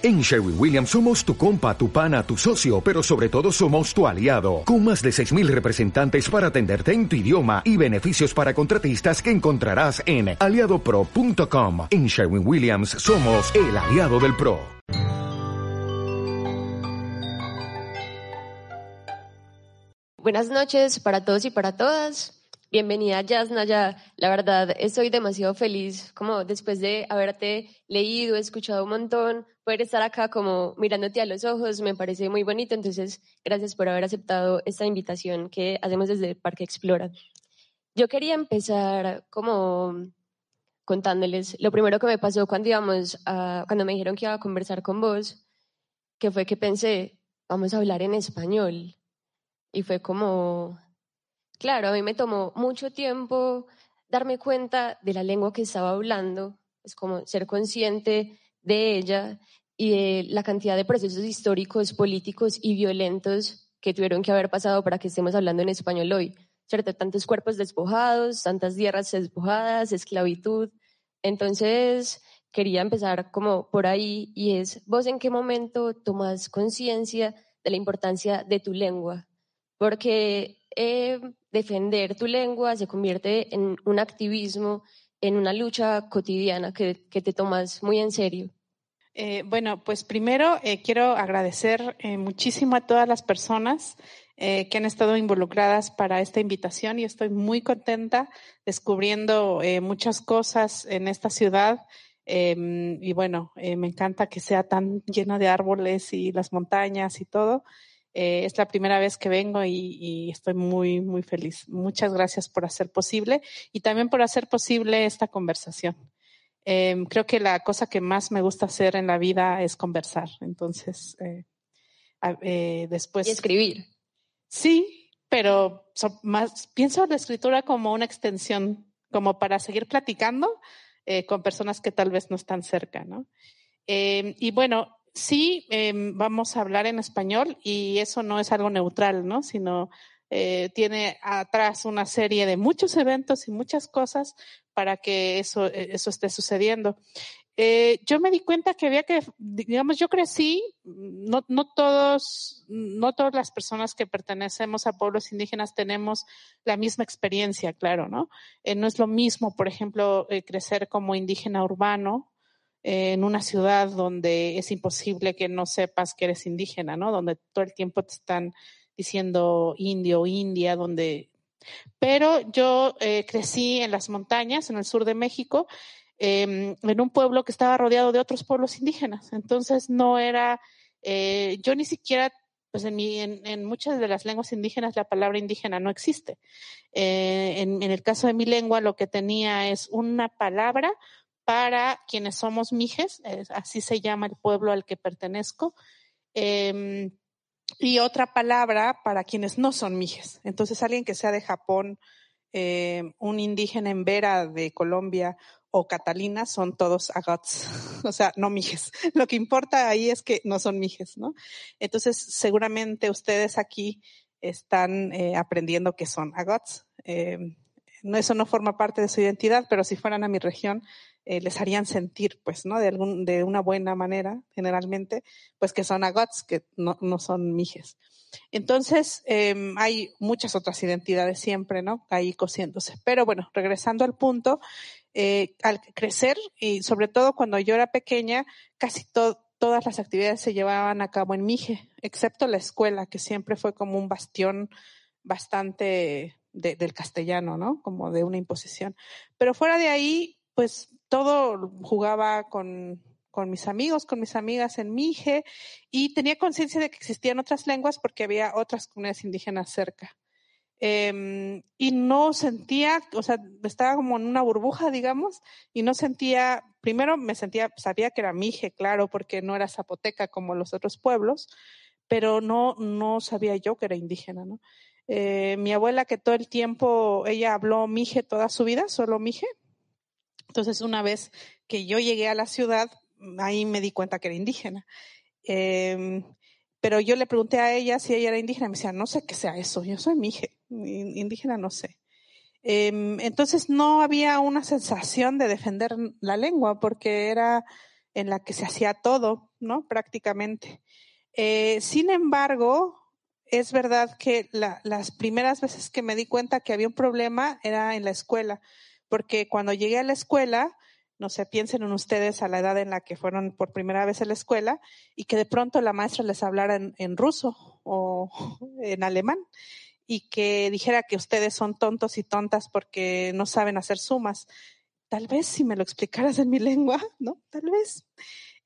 En Sherwin Williams somos tu compa, tu pana, tu socio, pero sobre todo somos tu aliado, con más de 6.000 representantes para atenderte en tu idioma y beneficios para contratistas que encontrarás en aliadopro.com. En Sherwin Williams somos el aliado del PRO. Buenas noches para todos y para todas. Bienvenida, Yasnaya. La verdad, estoy demasiado feliz, como después de haberte leído, escuchado un montón, poder estar acá como mirándote a los ojos, me parece muy bonito. Entonces, gracias por haber aceptado esta invitación que hacemos desde el Parque Explora. Yo quería empezar como contándoles lo primero que me pasó cuando íbamos a, cuando me dijeron que iba a conversar con vos, que fue que pensé, vamos a hablar en español. Y fue como, Claro, a mí me tomó mucho tiempo darme cuenta de la lengua que estaba hablando, es como ser consciente de ella y de la cantidad de procesos históricos, políticos y violentos que tuvieron que haber pasado para que estemos hablando en español hoy. ¿Cierto? Tantos cuerpos despojados, tantas tierras despojadas, esclavitud. Entonces, quería empezar como por ahí y es, ¿vos en qué momento tomas conciencia de la importancia de tu lengua? Porque eh, defender tu lengua se convierte en un activismo, en una lucha cotidiana que, te tomas muy en serio. Eh, bueno, pues primero eh, quiero agradecer eh, muchísimo a todas las personas que han estado involucradas para esta invitación y estoy muy contenta descubriendo muchas cosas en esta ciudad. Em, y bueno, me encanta que sea tan lleno de árboles y las montañas y todo. Eh, es la primera vez que vengo y, estoy muy, muy feliz. Muchas gracias por hacer posible y también por hacer posible esta conversación. Em, creo que la cosa que más me gusta hacer en la vida es conversar. Entonces, eh, eh, después. Y escribir. Sí, pero más, pienso la escritura como una extensión, como para seguir platicando con personas que tal vez no están cerca, ¿no? Em, y bueno, sí em, vamos a hablar en español y eso no es algo neutral, ¿no? Sino eh, tiene atrás una serie de muchos eventos y muchas cosas para que eso, eh, eso esté sucediendo. Eh, yo me di cuenta que había que, digamos, yo crecí, no, no todos, no todas las personas que pertenecemos a pueblos indígenas tenemos la misma experiencia, claro, ¿no? no es lo mismo, por ejemplo, crecer como indígena urbano, en una ciudad donde es imposible que no sepas que eres indígena, ¿no? Donde todo el tiempo te están diciendo indio india, donde... Pero yo eh, crecí en las montañas, en el sur de México, em, en un pueblo que estaba rodeado de otros pueblos indígenas. Entonces no era, eh, yo ni siquiera, pues en, mi, en, muchas de las lenguas indígenas la palabra indígena no existe. Eh, en, en el caso de mi lengua lo que tenía es una palabra para quienes somos mijes, así se llama el pueblo al que pertenezco, em, y otra palabra para quienes no son mijes. Entonces, alguien que sea de Japón, em, un indígena en Vera de Colombia o Catalina son todos agots, o sea, no mijes. Lo que importa ahí es que no son mijes, ¿no? Entonces, seguramente ustedes aquí están eh, aprendiendo que son agots. Em, eso no forma parte de su identidad, pero si fueran a mi región, eh, les harían sentir, pues, ¿no? De, algún, de una buena manera, generalmente, pues que son agots, que no, no son mijes. Entonces, eh, hay muchas otras identidades siempre, ¿no? Ahí cosiéndose. Pero bueno, regresando al punto, eh, al crecer, y sobre todo cuando yo era pequeña, casi todas las actividades se llevaban a cabo en Mije, excepto la escuela, que siempre fue como un bastión bastante del castellano, ¿no? Como de una imposición. Pero fuera de ahí, pues todo jugaba con, mis amigos, con mis amigas en Mije y tenía conciencia de que existían otras lenguas porque había otras comunidades indígenas cerca. Eh, y no sentía, o sea, estaba como en una burbuja, digamos, y no sentía, primero me sentía, sabía que era Mije, claro, porque no era zapoteca como los otros pueblos, pero no, no sabía yo que era indígena, ¿no? Eh, mi abuela que todo el tiempo, ella habló Mije toda su vida, solo Mije, entonces, una vez que yo llegué a la ciudad, ahí me di cuenta que era indígena. Eh, pero yo le pregunté a ella si ella era indígena. Me decía, no sé qué sea eso. Yo soy mije. Indígena no sé. Eh, entonces no había una sensación de defender la lengua porque era, en la que se hacía todo, ¿no? Prácticamente. Eh, sin embargo, es verdad que las primeras veces que me di cuenta que había un problema era en la escuela, porque cuando llegué a la escuela, no sé, piensen en ustedes a la edad en la que fueron por primera vez a la escuela y que de pronto la maestra les hablara en, ruso o en alemán y que dijera que ustedes son tontos y tontas porque no saben hacer sumas. Tal vez si me lo explicaras en mi lengua, ¿no? Tal vez.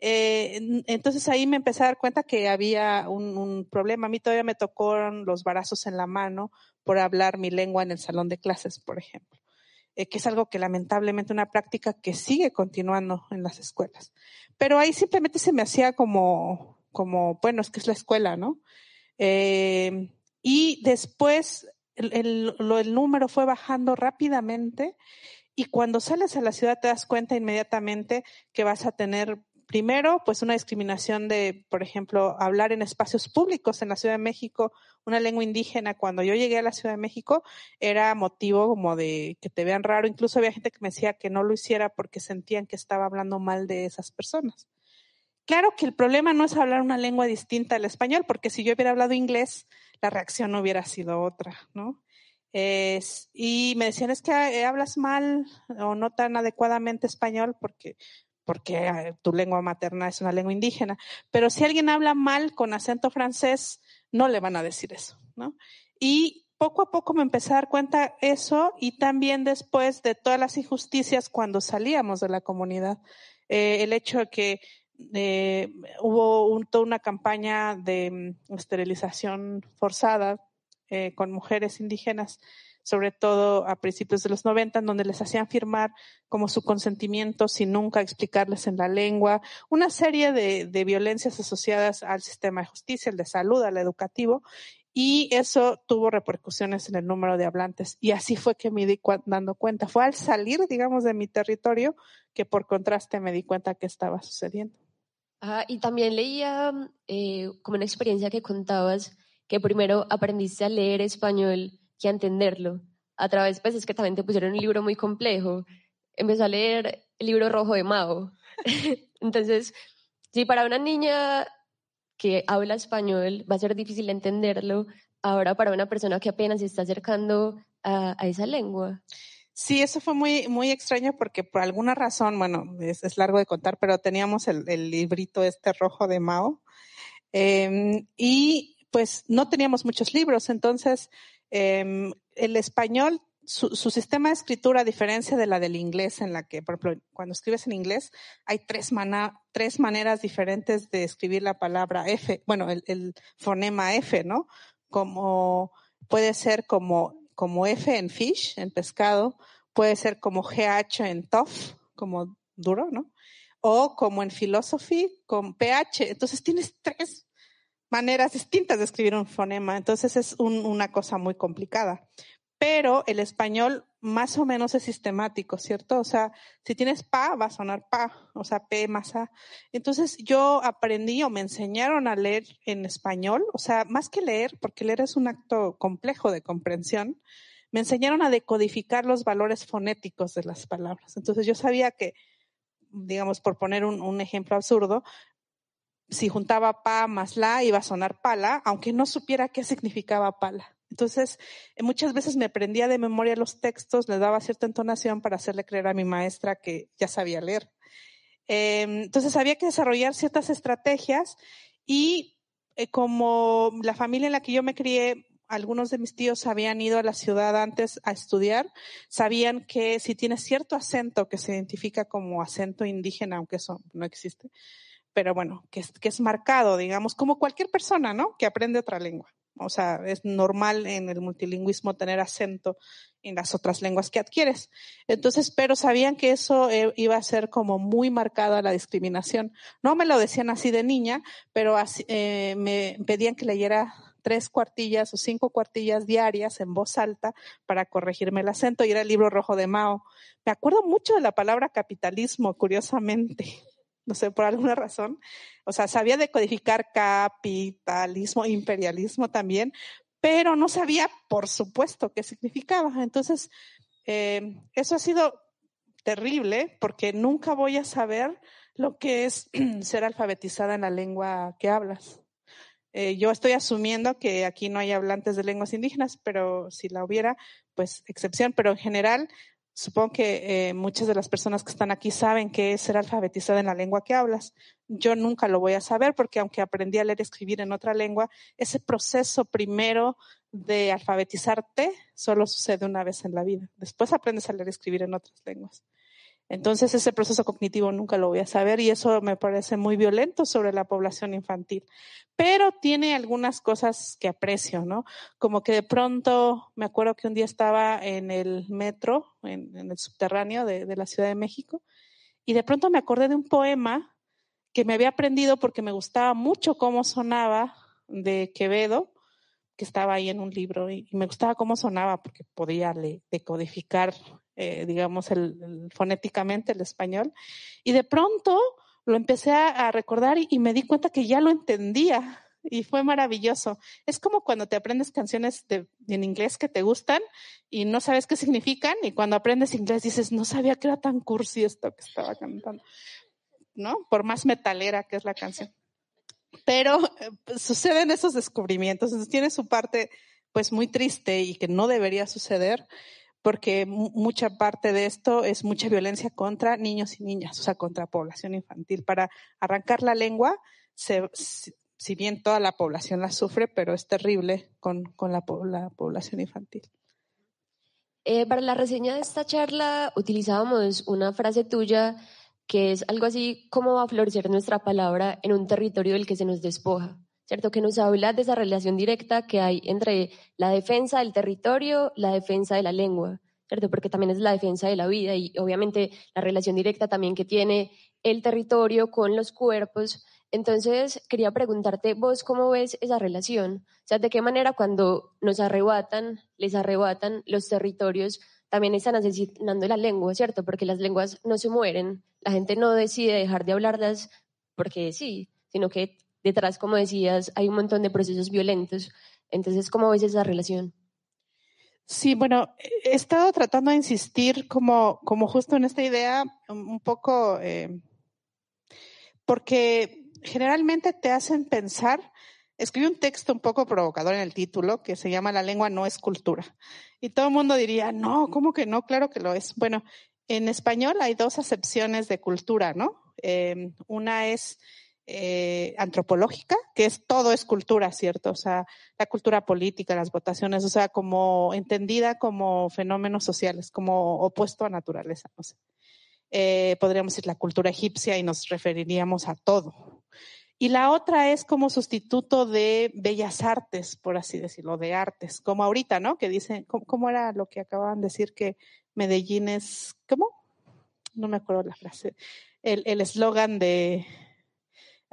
Eh, entonces ahí me empecé a dar cuenta que había un, problema. A mí todavía me tocó los barazos en la mano por hablar mi lengua en el salón de clases, por ejemplo. Eh, que es algo que lamentablemente una práctica que sigue continuando en las escuelas. Pero ahí simplemente se me hacía como, como bueno, es que es la escuela, ¿no? Eh, y después el, número fue bajando rápidamente y cuando sales a la ciudad te das cuenta inmediatamente que vas a tener Primero, pues una discriminación de, por ejemplo, hablar en espacios públicos en la Ciudad de México, una lengua indígena. Cuando yo llegué a la Ciudad de México era motivo como de que te vean raro. Incluso había gente que me decía que no lo hiciera porque sentían que estaba hablando mal de esas personas. Claro que el problema no es hablar una lengua distinta al español, porque si yo hubiera hablado inglés, la reacción no hubiera sido otra, ¿no? y me decían, es que eh, hablas mal o no tan adecuadamente español porque porque eh, tu lengua materna es una lengua indígena. Pero si alguien habla mal con acento francés, no le van a decir eso, ¿no? Y poco a poco me empecé a dar cuenta eso y también después de todas las injusticias cuando salíamos de la comunidad. Eh, el hecho de que eh, hubo toda una campaña de mm, esterilización forzada con mujeres indígenas sobre todo a principios de los 90, en donde les hacían firmar como su consentimiento sin nunca explicarles en la lengua, una serie de, de violencias asociadas al sistema de justicia, el de salud, al educativo, y eso tuvo repercusiones en el número de hablantes. Y así fue que me di dando cuenta. Fue al salir, digamos, de mi territorio que por contraste me di cuenta que estaba sucediendo. Ah, y también leía eh, como una experiencia que contabas que primero aprendiste a leer español que entenderlo. A través, pues es que también te pusieron un libro muy complejo. Empezó a leer el libro rojo de Mao. Entonces, si para una niña que habla español va a ser difícil entenderlo, ahora para una persona que apenas se está acercando a, esa lengua. Sí, eso fue muy, muy extraño porque por alguna razón, bueno, es, largo de contar, pero teníamos el, librito este rojo de Mao em, y pues no teníamos muchos libros, entonces Em, el español, su, sistema de escritura, a diferencia de la del inglés, en la que, por ejemplo, cuando escribes en inglés, hay tres, tres maneras diferentes de escribir la palabra F, bueno, el, fonema F, ¿no? Como puede ser como, como F en fish, en pescado, puede ser como GH en tough, como duro, ¿no? O como en philosophy, con PH. Entonces tienes tres maneras distintas de escribir un fonema, entonces es una cosa muy complicada. Pero el español más o menos es sistemático, ¿cierto? O sea, si tienes pa, va a sonar pa, o sea, p más a. Entonces yo aprendí o me enseñaron a leer en español, o sea, más que leer, porque leer es un acto complejo de comprensión, me enseñaron a decodificar los valores fonéticos de las palabras. Entonces yo sabía que, digamos, por poner un ejemplo absurdo, si juntaba pa más la iba a sonar pala, aunque no supiera qué significaba pala. Entonces, eh, muchas veces me aprendía de memoria los textos, le daba cierta entonación para hacerle creer a mi maestra que ya sabía leer. Em, entonces, había que desarrollar ciertas estrategias y eh, como la familia en la que yo me crié, algunos de mis tíos habían ido a la ciudad antes a estudiar, sabían que si tienes cierto acento que se identifica como acento indígena, aunque eso no existe, pero bueno, que es, que es marcado, digamos, como cualquier persona, ¿no? Que aprende otra lengua. O sea, es normal en el multilingüismo tener acento en las otras lenguas que adquieres. Entonces, pero sabían que eso eh, iba a ser como muy marcada la discriminación. No me lo decían así de niña, pero eh, me pedían que leyera tres cuartillas o cinco cuartillas diarias en voz alta para corregirme el acento y era el libro rojo de Mao. Me acuerdo mucho de la palabra capitalismo, curiosamente no sé, por alguna razón. O sea, sabía decodificar capitalismo, imperialismo también, pero no sabía, por supuesto, qué significaba. Entonces, eh, eso ha sido terrible porque nunca voy a saber lo que es ser alfabetizada en la lengua que hablas. Eh, yo estoy asumiendo que aquí no hay hablantes de lenguas indígenas, pero si la hubiera, pues excepción, pero en general Supongo que eh, muchas de las personas que están aquí saben que es ser alfabetizada en la lengua que hablas. Yo nunca lo voy a saber porque aunque aprendí a leer y escribir en otra lengua, ese proceso primero de alfabetizarte solo sucede una vez en la vida. Después aprendes a leer y escribir en otras lenguas. Entonces ese proceso cognitivo nunca lo voy a saber y eso me parece muy violento sobre la población infantil. Pero tiene algunas cosas que aprecio, ¿no? Como que de pronto me acuerdo que un día estaba en el metro, en, el subterráneo de, de la Ciudad de México, y de pronto me acordé de un poema que me había aprendido porque me gustaba mucho cómo sonaba de Quevedo, que estaba ahí en un libro, y, me gustaba cómo sonaba porque podía decodificar eh, digamos, el, fonéticamente el español. Y de pronto lo empecé a, recordar y, me di cuenta que ya lo entendía y fue maravilloso. Es como cuando te aprendes canciones de, en inglés que te gustan y no sabes qué significan y cuando aprendes inglés dices, no sabía que era tan cursi esto que estaba cantando, ¿no? Por más metalera que es la canción. Pero eh, suceden esos descubrimientos, entonces tiene su parte pues muy triste y que no debería suceder, porque mucha parte de esto es mucha violencia contra niños y niñas, o sea, contra población infantil. Para arrancar la lengua, si bien toda la población la sufre, pero es terrible con, con la, población infantil. Eh, para la reseña de esta charla utilizábamos una frase tuya que es algo así como va a florecer nuestra palabra en un territorio del que se nos despoja. ¿Cierto? Que nos habla de esa relación directa que hay entre la defensa del territorio, la defensa de la lengua, ¿cierto? Porque también es la defensa de la vida y obviamente la relación directa también que tiene el territorio con los cuerpos. Entonces, quería preguntarte, vos cómo ves esa relación? O sea, ¿de qué manera cuando nos arrebatan, les arrebatan los territorios, también están asesinando la lengua, ¿cierto? Porque las lenguas no se mueren, la gente no decide dejar de hablarlas porque sí, sino que detrás, como decías, hay un montón de procesos violentos. Entonces, ¿cómo ves esa relación? Sí, bueno, he estado tratando de insistir como, como justo en esta idea un poco, eh, porque generalmente te hacen pensar, escribí un texto un poco provocador en el título que se llama La lengua no es cultura. Y todo el mundo diría, no, ¿cómo que no? Claro que lo es. Bueno, en español hay dos acepciones de cultura, ¿no? Eh, una es eh, antropológica, que es todo es cultura, ¿cierto? O sea, la cultura política, las votaciones, o sea, como entendida como fenómenos sociales, como opuesto a naturaleza, no sé. Eh, podríamos decir la cultura egipcia y nos referiríamos a todo. Y la otra es como sustituto de bellas artes, por así decirlo, de artes, como ahorita, ¿no? Que dicen, ¿cómo, era lo que acababan de decir que Medellín es, ¿cómo? No me acuerdo la frase. El eslogan de,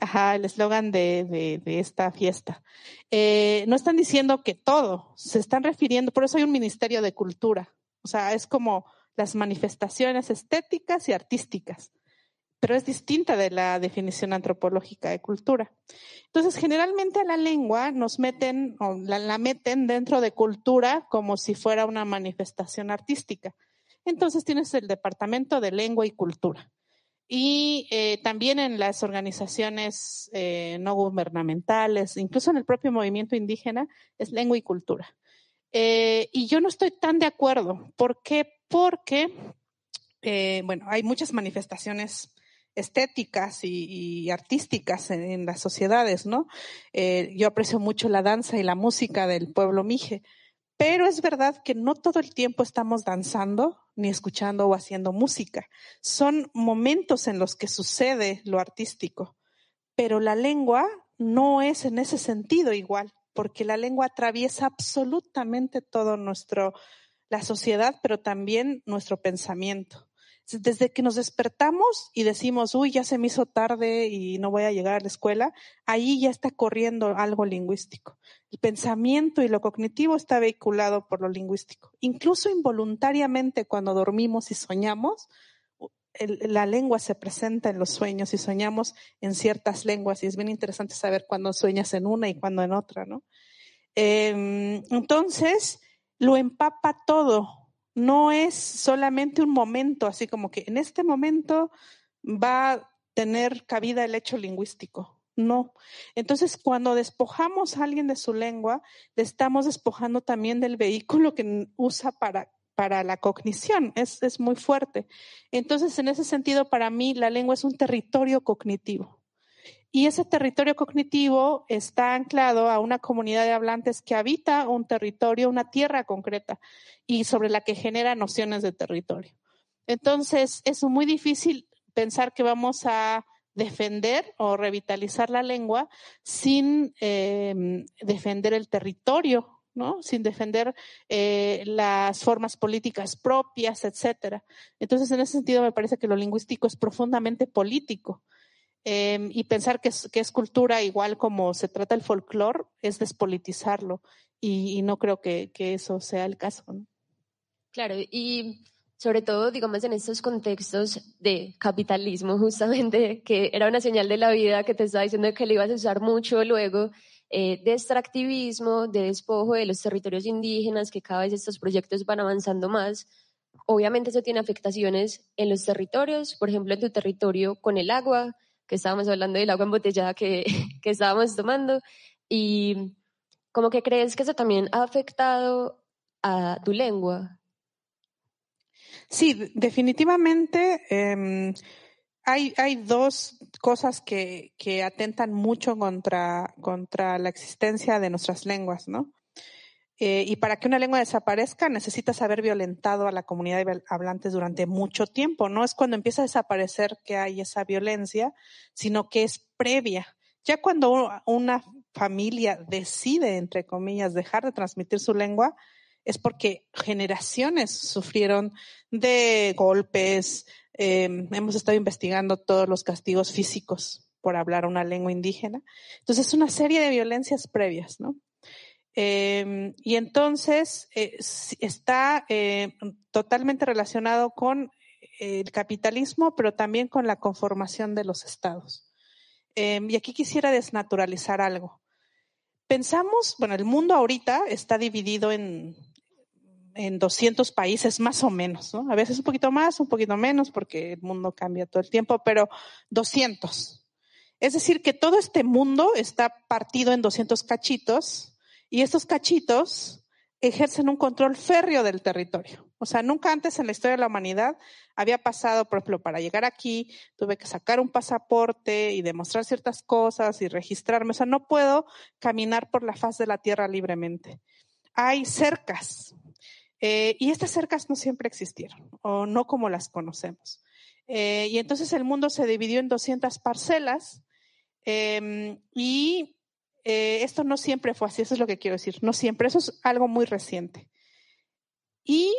Ajá, el eslogan de, esta fiesta. Eh, no están diciendo que todo, se están refiriendo, por eso hay un Ministerio de Cultura. O sea, es como las manifestaciones estéticas y artísticas, pero es distinta de la definición antropológica de cultura. Entonces, generalmente a la lengua nos meten, o la meten dentro de cultura como si fuera una manifestación artística. Entonces tienes el Departamento de Lengua y Cultura y eh, también en las organizaciones eh, no gubernamentales, incluso en el propio movimiento indígena, es lengua y cultura. Eh, y yo no estoy tan de acuerdo. ¿Por qué? Porque, bueno, hay muchas manifestaciones estéticas y, artísticas en, en, las sociedades, ¿no? yo aprecio mucho la danza y la música del pueblo mije, pero es verdad que no todo el tiempo estamos danzando ni escuchando o haciendo música. Son momentos en los que sucede lo artístico. Pero la lengua no es en ese sentido igual, porque la lengua atraviesa absolutamente todo nuestro, la sociedad, pero también nuestro pensamiento. Desde que nos despertamos y decimos, uy, ya se me hizo tarde y no voy a llegar a la escuela, ahí ya está corriendo algo lingüístico. El pensamiento y lo cognitivo está vehiculado por lo lingüístico. Incluso involuntariamente cuando dormimos y soñamos, la lengua se presenta en los sueños y soñamos en ciertas lenguas y es bien interesante saber cuándo sueñas en una y cuándo en otra, ¿no? Em, entonces, lo empapa todo, no es solamente un momento, así como que en este momento va tener cabida el hecho lingüístico. No. Entonces, cuando despojamos a alguien de su lengua, le estamos despojando también del vehículo que usa para, para la cognición. Es, es muy fuerte. Entonces, en ese sentido, para mí, la lengua es un territorio cognitivo. Y ese territorio cognitivo está anclado a una comunidad de hablantes que habita un territorio, una tierra concreta y sobre la que genera nociones de territorio. Entonces, es muy difícil pensar que vamos a defender o revitalizar la lengua sin em, defender el territorio, ¿no? Sin defender eh, las formas políticas propias, etcétera. Entonces, en ese sentido, me parece que lo lingüístico es profundamente político. Em, y pensar que es, que es, cultura igual como se trata el folclore es despolitizarlo y, no creo que, que, eso sea el caso. Claro, y sobre todo, digamos, en estos contextos de capitalismo, justamente, que era una señal de la vida que te estaba diciendo que le ibas a usar mucho luego, eh, de extractivismo, de despojo de los territorios indígenas, que cada vez estos proyectos van avanzando más. Obviamente eso tiene afectaciones en los territorios, por ejemplo, en tu territorio con el agua, que estábamos hablando del agua embotellada que, que estábamos tomando, y como que crees que eso también ha afectado a tu lengua. Sí, definitivamente eh, hay, hay, dos cosas que, que atentan mucho contra, contra, la existencia de nuestras lenguas, ¿no? Eh, y para que una lengua desaparezca necesitas haber violentado a la comunidad de hablantes durante mucho tiempo. No es cuando empieza a desaparecer que hay esa violencia, sino que es previa. Ya cuando una familia decide, entre comillas, dejar de transmitir su lengua, es porque generaciones sufrieron de golpes. Eh, hemos estado investigando todos los castigos físicos por hablar una lengua indígena. Entonces, es una serie de violencias previas, ¿no? Eh, y entonces eh, está eh, totalmente relacionado con el capitalismo, pero también con la conformación de los estados. y aquí quisiera desnaturalizar algo. Pensamos, bueno, el mundo ahorita está dividido en, en 200 países más o menos, ¿no? A veces un poquito más, un poquito menos, porque el mundo cambia todo el tiempo, pero 200. Es decir, que todo este mundo está partido en 200 cachitos y estos cachitos ejercen un control férreo del territorio. O sea, nunca antes en la historia de la humanidad había pasado, por ejemplo, para llegar aquí tuve que sacar un pasaporte y demostrar ciertas cosas y registrarme. O sea, no puedo caminar por la faz de la tierra libremente. Hay cercas eh, y estas cercas no siempre existieron o no como las conocemos. Eh, y entonces el mundo se dividió en 200 parcelas eh, y eh, esto no siempre fue así, eso es lo que quiero decir, no siempre, eso es algo muy reciente. Y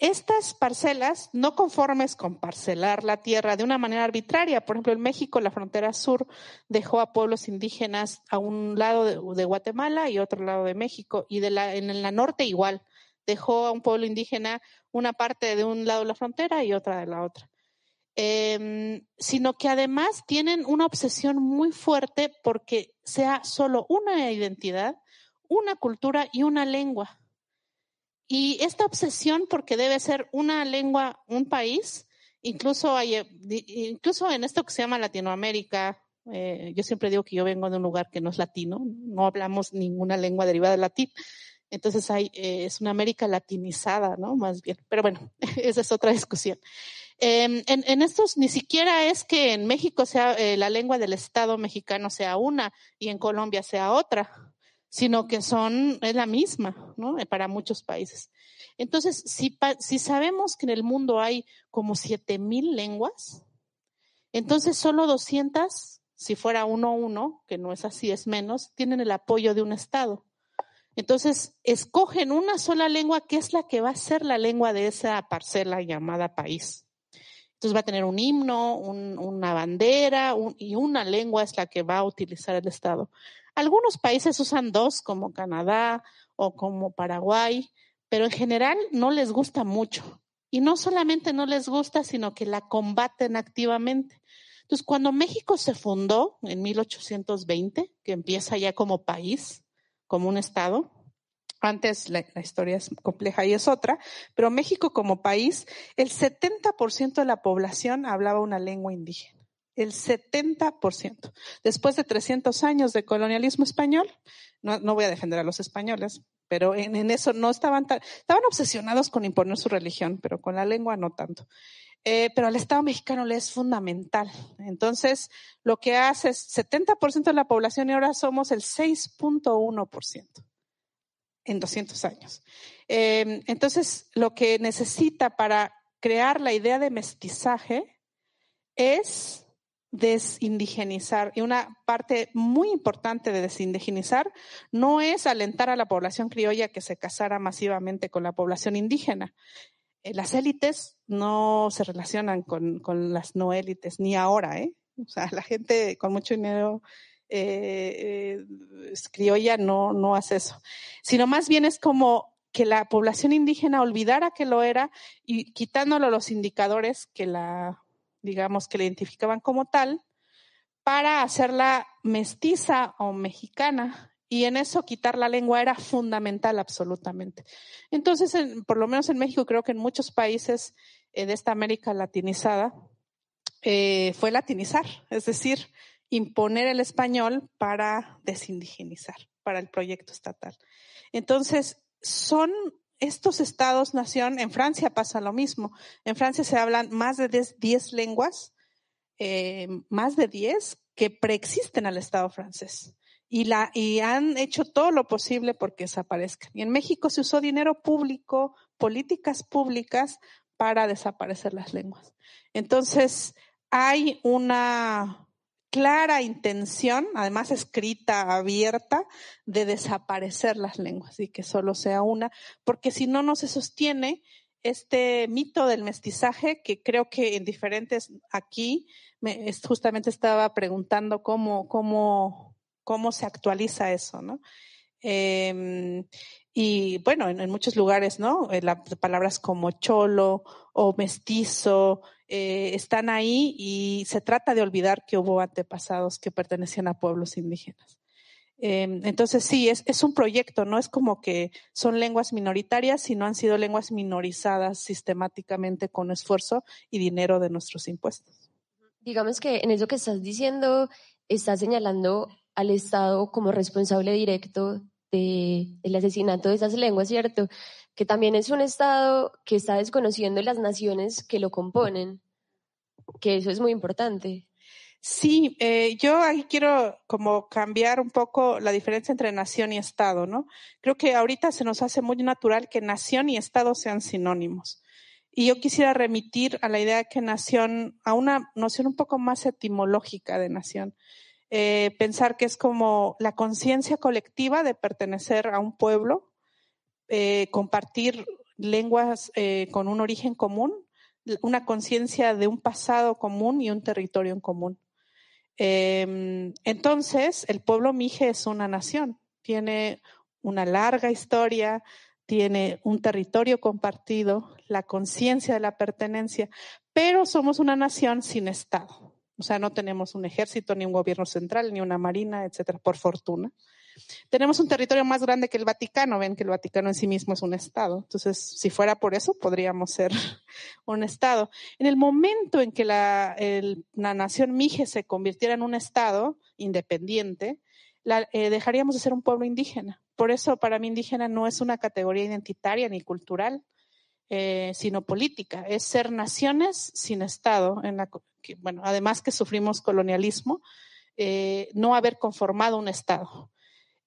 estas parcelas, no conformes con parcelar la tierra de una manera arbitraria, por ejemplo, en México la frontera sur dejó a pueblos indígenas a un lado de, Guatemala y otro lado de México, y de la, en la norte igual, dejó a un pueblo indígena una parte de un lado de la frontera y otra de la otra. Em, sino que además tienen una obsesión muy fuerte porque sea solo una identidad, una cultura y una lengua. Y esta obsesión, porque debe ser una lengua, un país, incluso, hay, incluso en esto que se llama Latinoamérica, eh, yo siempre digo que yo vengo de un lugar que no es latino, no hablamos ninguna lengua derivada del latín, entonces hay, eh, es una América latinizada, ¿no? Más bien. Pero bueno, esa es otra discusión. En, en, estos ni siquiera es que en México sea eh, la lengua del Estado mexicano sea una y en Colombia sea otra, sino que son, es la misma, ¿no? Eh, para muchos países. Entonces, si, si sabemos que en el mundo hay como siete mil lenguas, entonces solo 200, si fuera uno a uno, que no es así, es menos, tienen el apoyo de un Estado. Entonces, escogen una sola lengua que es la que va a ser la lengua de esa parcela llamada país. Entonces va a tener un himno, una bandera y una lengua es la que va a utilizar el Estado. Algunos países usan dos, como Canadá o como Paraguay, pero en general no les gusta mucho. Y no solamente no les gusta, sino que la combaten activamente. Entonces, cuando México se fundó en 1820, que empieza ya como país, como un Estado, antes la, historia es compleja y es otra, pero México como país, el 70% de la población hablaba una lengua indígena. el 70%. Después de 300 años de colonialismo español, no, voy a defender a los españoles, pero en, eso no estaban, estaban obsesionados con imponer su religión, pero con la lengua no tanto. Eh, pero al Estado mexicano le es fundamental. Entonces, lo que hace es 70% de la población y ahora somos el 6.1% en 200 años. Eh, entonces, lo que necesita para crear la idea de mestizaje es desindigenizar. Y una parte muy importante de desindigenizar no es alentar a la población criolla que se casara masivamente con la población indígena. Eh, las élites no se relacionan con, con, las no élites, ni ahora, ¿eh? O sea, la gente con mucho dinero eh, eh, criolla no, no hace eso, sino más bien es como que la población indígena olvidara que lo era y quitándolo los indicadores que la, digamos, que la identificaban como tal, para hacerla mestiza o mexicana. Y en eso quitar la lengua era fundamental absolutamente. Entonces, por lo menos en México, creo que en muchos países eh, de esta América latinizada, eh, fue latinizar, es decir, imponer el español para desindigenizar, para el proyecto estatal. Entonces, son estos estados-nación, en Francia pasa lo mismo. En Francia se hablan más de 10 lenguas, eh, más de 10 que preexisten al Estado francés y, la, y han hecho todo lo posible porque desaparezcan. Y en México se usó dinero público, políticas públicas para desaparecer las lenguas. Entonces, hay una clara intención, además escrita, abierta, de desaparecer las lenguas y que solo sea una, porque si no, no se sostiene este mito del mestizaje que creo que en diferentes aquí, me, justamente estaba preguntando cómo, cómo cómo se actualiza eso, ¿no? Eh, y bueno, en, muchos lugares, ¿no? Eh, la, palabras como cholo o mestizo eh, están ahí y se trata de olvidar que hubo antepasados que pertenecían a pueblos indígenas. Eh, entonces sí, es, es un proyecto, no es como que son lenguas minoritarias, sino han sido lenguas minorizadas sistemáticamente con esfuerzo y dinero de nuestros impuestos. Digamos que en eso que estás diciendo, estás señalando al Estado como responsable directo de, del asesinato de esas lenguas, ¿cierto? Que también es un Estado que está desconociendo las naciones que lo componen, que eso es muy importante. Sí, eh, yo ahí quiero como cambiar un poco la diferencia entre nación y Estado, ¿no? Creo que ahorita se nos hace muy natural que nación y Estado sean sinónimos. Y yo quisiera remitir a la idea de que nación, a una noción un poco más etimológica de nación eh, pensar que es como la conciencia colectiva de pertenecer a un pueblo, eh, compartir lenguas eh, con un origen común, una conciencia de un pasado común y un territorio en común. Em, entonces, el pueblo Mije es una nación, tiene una larga historia, tiene un territorio compartido, la conciencia de la pertenencia, pero somos una nación sin Estado. O sea, no tenemos un ejército, ni un gobierno central, ni una marina, etcétera, por fortuna. Tenemos un territorio más grande que el Vaticano. Ven que el Vaticano en sí mismo es un Estado. Entonces, si fuera por eso, podríamos ser un Estado. En el momento en que la, la nación Mije se convirtiera en un Estado independiente, eh, dejaríamos de ser un pueblo indígena. Por eso, para mí, indígena no es una categoría identitaria ni cultural, eh, sino política. Es ser naciones sin Estado, bueno, además que sufrimos colonialismo, eh, no haber conformado un Estado.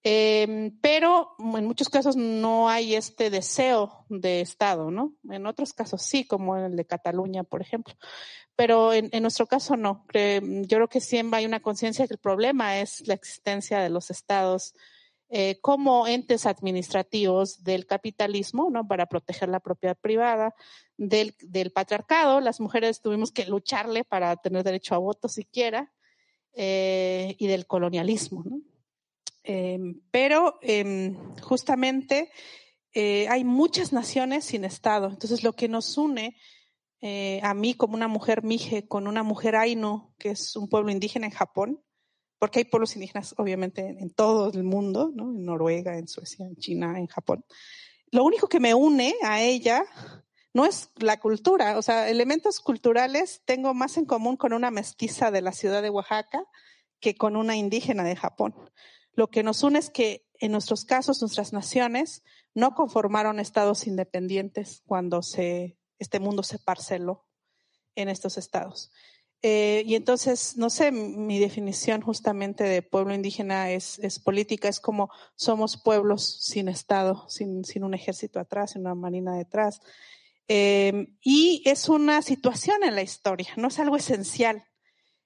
Eh, pero en muchos casos no hay este deseo de Estado, ¿no? En otros casos sí, como en el de Cataluña, por ejemplo. Pero en, en nuestro caso no. Yo creo que siempre hay una conciencia que el problema es la existencia de los Estados eh, como entes administrativos del capitalismo, ¿no? Para proteger la propiedad privada, del, patriarcado. Las mujeres tuvimos que lucharle para tener derecho a voto siquiera, eh, y del colonialismo, ¿no? Eh, pero eh, justamente eh, hay muchas naciones sin Estado. Entonces, lo que nos une a mí como una mujer mije con una mujer ainu, que es un pueblo indígena en Japón, porque hay pueblos indígenas obviamente en todo el mundo, en Noruega, en Suecia, en China, en Japón. Lo único que me une a ella no es la cultura, o sea, elementos culturales tengo más en común con una mestiza de la ciudad de Oaxaca que con una indígena de Japón. Lo que nos une es que en nuestros casos, nuestras naciones no conformaron estados independientes cuando se, este mundo se parceló en estos estados. Eh, y entonces, no sé, mi definición justamente de pueblo indígena es, es política, es como somos pueblos sin Estado, sin, sin un ejército atrás, sin una marina detrás. Eh, y es una situación en la historia, no es algo esencial.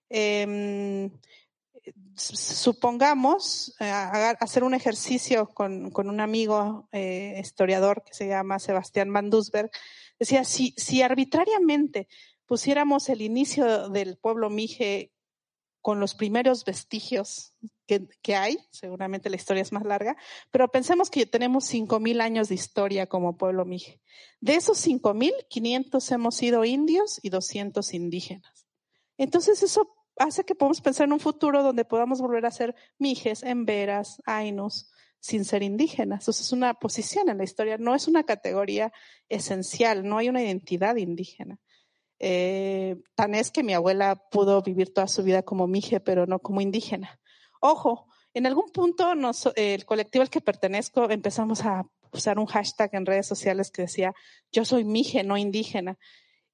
Eh, supongamos eh, hacer un ejercicio con, con un amigo eh, historiador que se llama Sebastián Van decía, si, si arbitrariamente pusiéramos el inicio del pueblo Mije con los primeros vestigios que, que, hay, seguramente la historia es más larga, pero pensemos que tenemos 5.000 años de historia como pueblo Mije. De esos 5.000, 500 hemos sido indios y 200 indígenas. Entonces eso hace que podamos pensar en un futuro donde podamos volver a ser mijes, emberas, ainos, sin ser indígenas. Eso es una posición en la historia, no es una categoría esencial, no hay una identidad indígena. Eh, tan es que mi abuela pudo vivir toda su vida como mije, pero no como indígena. Ojo, en algún punto el colectivo al que pertenezco empezamos a usar un hashtag en redes sociales que decía yo soy mije, no indígena.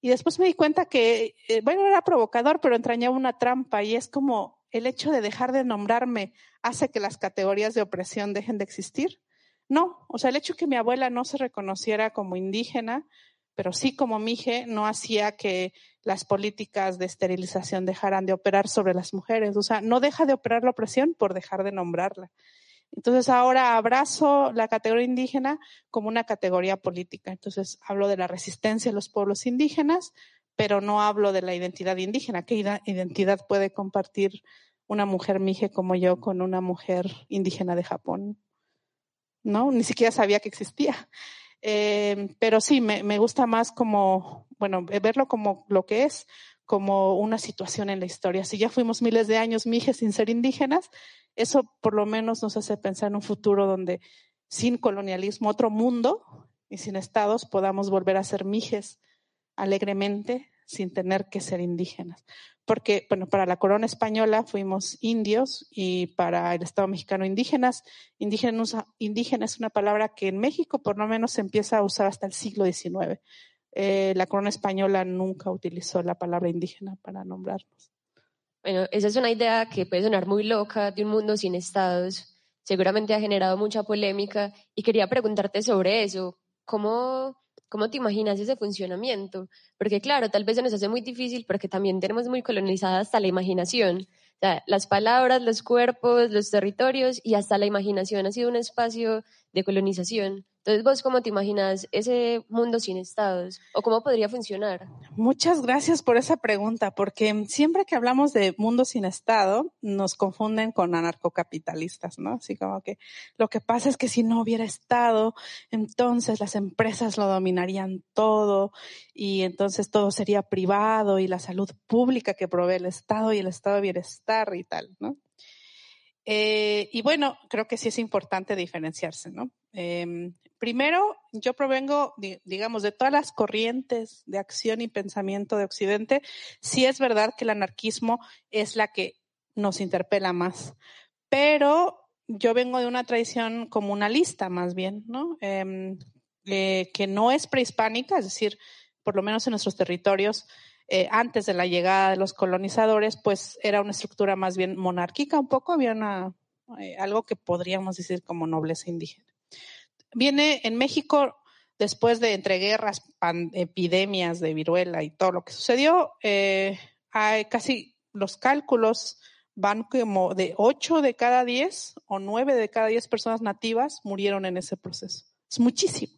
Y después me di cuenta que, eh, bueno, era provocador, pero entrañaba una trampa y es como el hecho de dejar de nombrarme hace que las categorías de opresión dejen de existir. No, o sea, el hecho de que mi abuela no se reconociera como indígena, pero sí como mije, no hacía que las políticas de esterilización dejaran de operar sobre las mujeres. O sea, no deja de operar la opresión por dejar de nombrarla. Entonces ahora abrazo la categoría indígena como una categoría política. Entonces hablo de la resistencia de los pueblos indígenas, pero no hablo de la identidad indígena. ¿Qué identidad puede compartir una mujer mije como yo con una mujer indígena de Japón? No, ni siquiera sabía que existía. Eh, pero sí, me, gusta más como, bueno, verlo como lo que es, como una situación en la historia. Si ya fuimos miles de años mijes sin ser indígenas, eso por lo menos nos hace pensar en un futuro donde sin colonialismo, otro mundo y sin estados podamos volver a ser mijes alegremente sin tener que ser indígenas. Porque, bueno, para la corona española fuimos indios y para el Estado mexicano indígenas. Indígena, indígena es una palabra que en México por lo menos se empieza a usar hasta el siglo XIX. Eh, la corona española nunca utilizó la palabra indígena para nombrarnos. Bueno, esa es una idea que puede sonar muy loca de un mundo sin estados. Seguramente ha generado mucha polémica y quería preguntarte sobre eso. ¿Cómo, cómo te imaginas ese funcionamiento? Porque claro, tal vez se nos hace muy difícil porque también tenemos muy colonizada hasta la imaginación. O sea, las palabras, los cuerpos, los territorios y hasta la imaginación ha sido un espacio de colonización. Entonces, ¿vos cómo te imaginas ese mundo sin estados o cómo podría funcionar? Muchas gracias por esa pregunta, porque siempre que hablamos de mundo sin estado, nos confunden con anarcocapitalistas, ¿no? Así como que lo que pasa es que si no hubiera estado, entonces las empresas lo dominarían todo y entonces todo sería privado y la salud pública que provee el Estado y el estado de bienestar y tal, ¿no? Eh, y bueno, creo que sí es importante diferenciarse, ¿no? Eh, primero, yo provengo, digamos, de todas las corrientes de acción y pensamiento de Occidente. Sí es verdad que el anarquismo es la que nos interpela más, pero yo vengo de una tradición comunalista más bien, ¿no? Eh, que no es prehispánica, es decir, por lo menos en nuestros territorios, eh, antes de la llegada de los colonizadores, pues era una estructura más bien monárquica un poco, había eh, algo que podríamos decir como nobleza indígena viene en México después de entreguerras, epidemias de viruela y todo lo que sucedió, eh, hay casi los cálculos van como de 8 de cada 10 o 9 de cada 10 personas nativas murieron en ese proceso. Es muchísimo.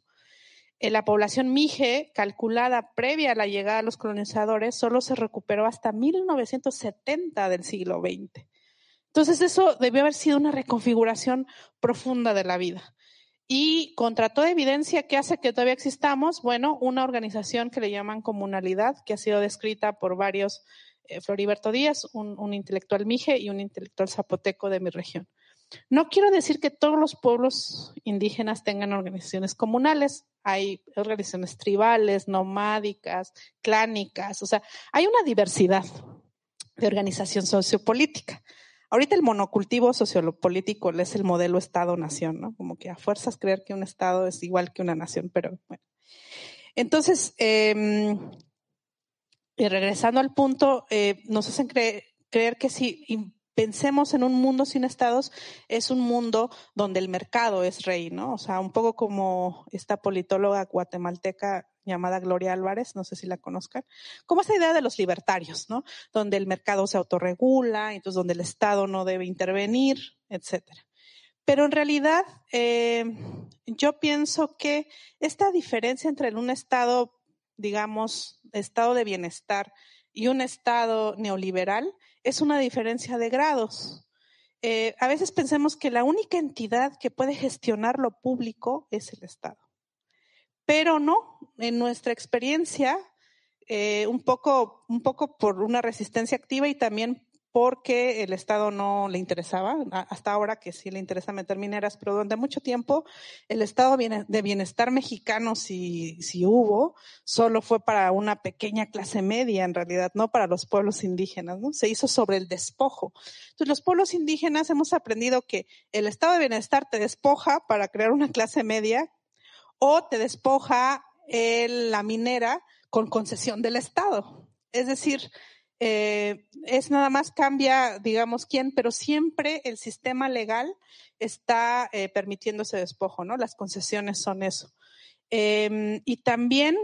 En la población mije, calculada previa a la llegada de los colonizadores, solo se recuperó hasta 1970 del siglo XX. Entonces eso debió haber sido una reconfiguración profunda de la vida. Y contra toda evidencia que hace que todavía existamos, bueno, una organización que le llaman comunalidad, que ha sido descrita por varios, eh, Floriberto Díaz, un, intelectual mije y un intelectual zapoteco de mi región. No quiero decir que todos los pueblos indígenas tengan organizaciones comunales. Hay organizaciones tribales, nomádicas, clánicas, o sea, hay una diversidad de organización sociopolítica. Ahorita el monocultivo sociopolítico es el modelo Estado-nación, ¿no? Como que a fuerzas creer que un Estado es igual que una nación, pero bueno. Entonces, eh, y regresando al punto, eh, nos hacen creer que si pensemos en un mundo sin estados, es un mundo donde el mercado es rey, ¿no? O sea, un poco como esta politóloga guatemalteca llamada Gloria Álvarez, no sé si la conozcan, como esta idea de los libertarios, ¿no? Donde el mercado se autorregula, entonces donde el Estado no debe intervenir, etcétera. Pero en realidad, eh, yo pienso que esta diferencia entre un Estado digamos, estado de bienestar y un estado neoliberal es una diferencia de grados. Eh, a veces pensemos que la única entidad que puede gestionar lo público es el Estado. Pero no, en nuestra experiencia, eh, un, poco, un poco por una resistencia activa y también porque el Estado no le interesaba, hasta ahora que sí le interesa meter mineras, pero durante mucho tiempo el Estado de bienestar mexicano, si, si hubo, solo fue para una pequeña clase media en realidad, no para los pueblos indígenas, ¿no? Se hizo sobre el despojo. Entonces los pueblos indígenas hemos aprendido que el Estado de bienestar te despoja para crear una clase media o te despoja la minera con concesión del Estado. Es decir, eh, es nada más cambia, digamos, quién, pero siempre el sistema legal está eh, permitiendo ese despojo, ¿no? Las concesiones son eso. Em, y también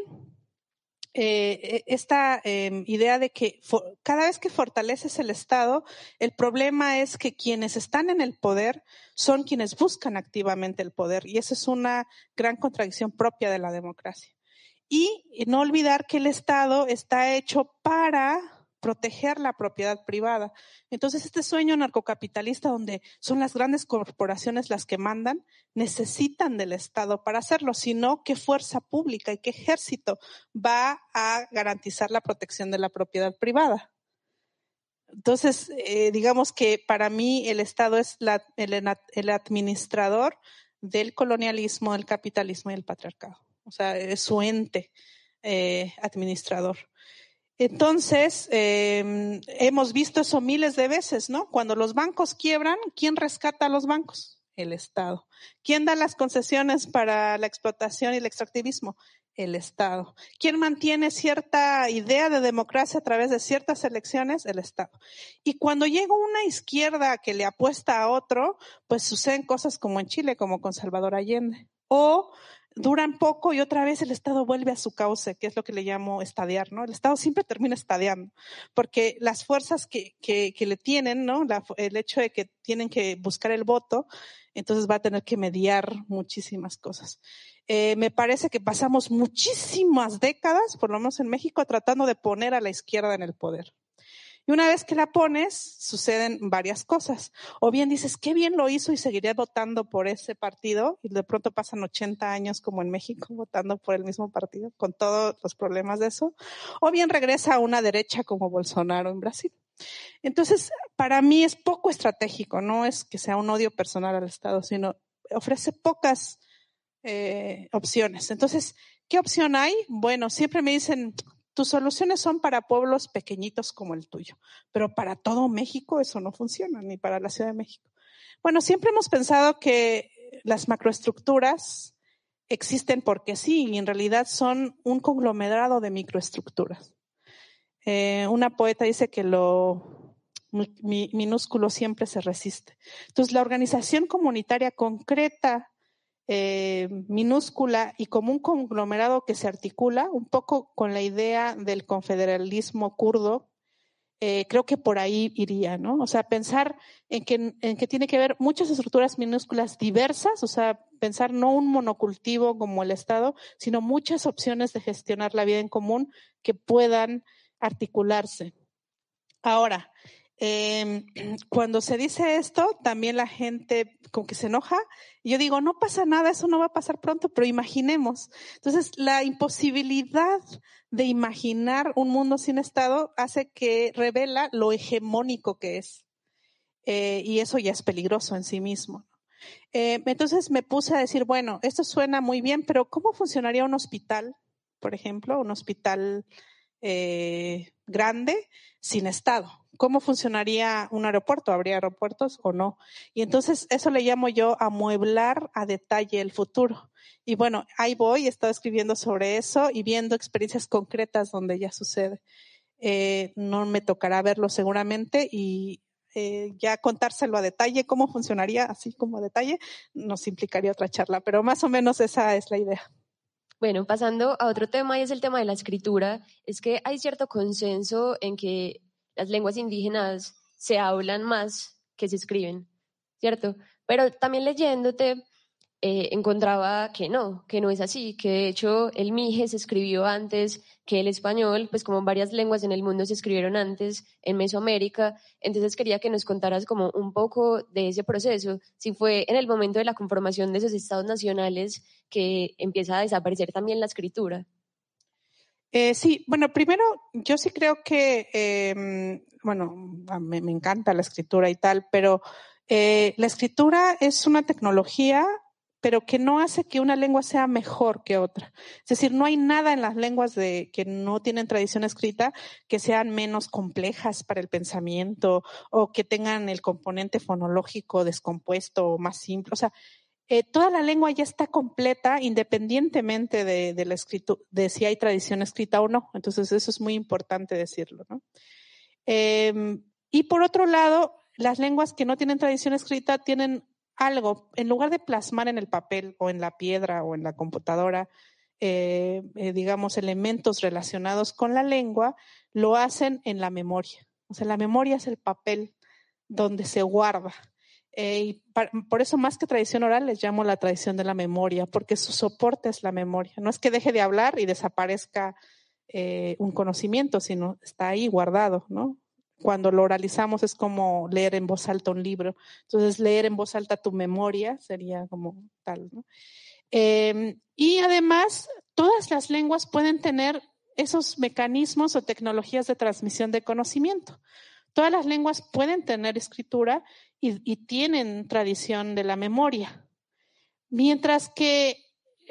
eh, e, esta em, idea de que cada vez que fortaleces el Estado, el problema es que quienes están en el poder son quienes buscan activamente el poder y esa es una gran contradicción propia de la democracia. Y no olvidar que el Estado está hecho para proteger la propiedad privada. Entonces, este sueño narcocapitalista donde son las grandes corporaciones las que mandan, necesitan del Estado para hacerlo, sino qué fuerza pública y qué ejército va a garantizar la protección de la propiedad privada. Entonces, eh, digamos que para mí el Estado es el, administrador del colonialismo, del capitalismo y el patriarcado. O sea, es su ente eh, administrador. Entonces, eh, hemos visto eso miles de veces, ¿no? Cuando los bancos quiebran, ¿quién rescata a los bancos? El Estado. ¿Quién da las concesiones para la explotación y el extractivismo? El Estado. ¿Quién mantiene cierta idea de democracia a través de ciertas elecciones? El Estado. Y cuando llega una izquierda que le apuesta a otro, pues suceden cosas como en Chile, como con Salvador Allende. O duran poco y otra vez el Estado vuelve a su cauce, que es lo que le llamo estadiar, ¿no? El Estado siempre termina estadiando, porque las fuerzas que, que, le tienen, ¿no? el hecho de que tienen que buscar el voto, entonces va a tener que mediar muchísimas cosas. Eh, me parece que pasamos muchísimas décadas, por lo menos en México, tratando de poner a la izquierda en el poder. Y una vez que la pones, suceden varias cosas. O bien dices, qué bien lo hizo y seguiría votando por ese partido, y de pronto pasan 80 años como en México votando por el mismo partido, con todos los problemas de eso. O bien regresa a una derecha como Bolsonaro en Brasil. Entonces, para mí es poco estratégico, no es que sea un odio personal al Estado, sino ofrece pocas eh, opciones. Entonces, ¿qué opción hay? Bueno, siempre me dicen, tus soluciones son para pueblos pequeñitos como el tuyo, pero para todo México eso no funciona, ni para la Ciudad de México. Bueno, siempre hemos pensado que las macroestructuras existen porque sí, y en realidad son un conglomerado de microestructuras. Eh, una poeta dice que lo minúsculo siempre se resiste. Entonces, la organización comunitaria concreta eh, minúscula y como un conglomerado que se articula un poco con la idea del confederalismo kurdo, eh, creo que por ahí iría, ¿no? O sea, pensar en que, en que tiene que haber muchas estructuras minúsculas diversas, o sea, pensar no un monocultivo como el Estado, sino muchas opciones de gestionar la vida en común que puedan articularse. Ahora, eh, cuando se dice esto, también la gente como que se enoja. Y yo digo, no pasa nada, eso no va a pasar pronto, pero imaginemos. Entonces, la imposibilidad de imaginar un mundo sin Estado hace que revela lo hegemónico que es. eh, y eso ya es peligroso en sí mismo. Eh, entonces me puse a decir, bueno, esto suena muy bien, pero ¿cómo funcionaría un hospital, por ejemplo, un hospital eh, grande sin Estado? ¿Cómo funcionaría un aeropuerto? ¿Habría aeropuertos o no? Y entonces eso le llamo yo amueblar a detalle el futuro. Y bueno, ahí voy, he estado escribiendo sobre eso y viendo experiencias concretas donde ya sucede. Eh, no me tocará verlo seguramente y eh, ya contárselo a detalle, cómo funcionaría así como a detalle, nos implicaría otra charla, pero más o menos esa es la idea. Bueno, pasando a otro tema y es el tema de la escritura, es que hay cierto consenso en que las lenguas indígenas se hablan más que se escriben, ¿cierto? Pero también leyéndote, eh, encontraba que no, que no es así, que de hecho el mije se escribió antes que el español, pues como varias lenguas en el mundo se escribieron antes en Mesoamérica, entonces quería que nos contaras como un poco de ese proceso, si fue en el momento de la conformación de esos estados nacionales que empieza a desaparecer también la escritura. Eh, sí, bueno, primero yo sí creo que, eh, bueno, me, me, encanta la escritura y tal, pero eh, la escritura es una tecnología pero que no hace que una lengua sea mejor que otra. Es decir, no hay nada en las lenguas de, que no tienen tradición escrita que sean menos complejas para el pensamiento o que tengan el componente fonológico descompuesto o más simple. O sea, eh, toda la lengua ya está completa independientemente de, si hay tradición escrita o no. Entonces, eso es muy importante decirlo, ¿no? Eh, y por otro lado, las lenguas que no tienen tradición escrita tienen algo, en lugar de plasmar en el papel o en la piedra o en la computadora, eh, eh, digamos, elementos relacionados con la lengua, lo hacen en la memoria. O sea, la memoria es el papel donde se guarda. Eh, y por eso más que tradición oral les llamo la tradición de la memoria, porque su soporte es la memoria. No es que deje de hablar y desaparezca un conocimiento, sino está ahí guardado, ¿no? cuando lo oralizamos es como leer en voz alta un libro. Entonces, leer en voz alta tu memoria sería como tal. ¿no? Eh, y además, todas las lenguas pueden tener esos mecanismos o tecnologías de transmisión de conocimiento. Todas las lenguas pueden tener escritura y, tienen tradición de la memoria. Mientras que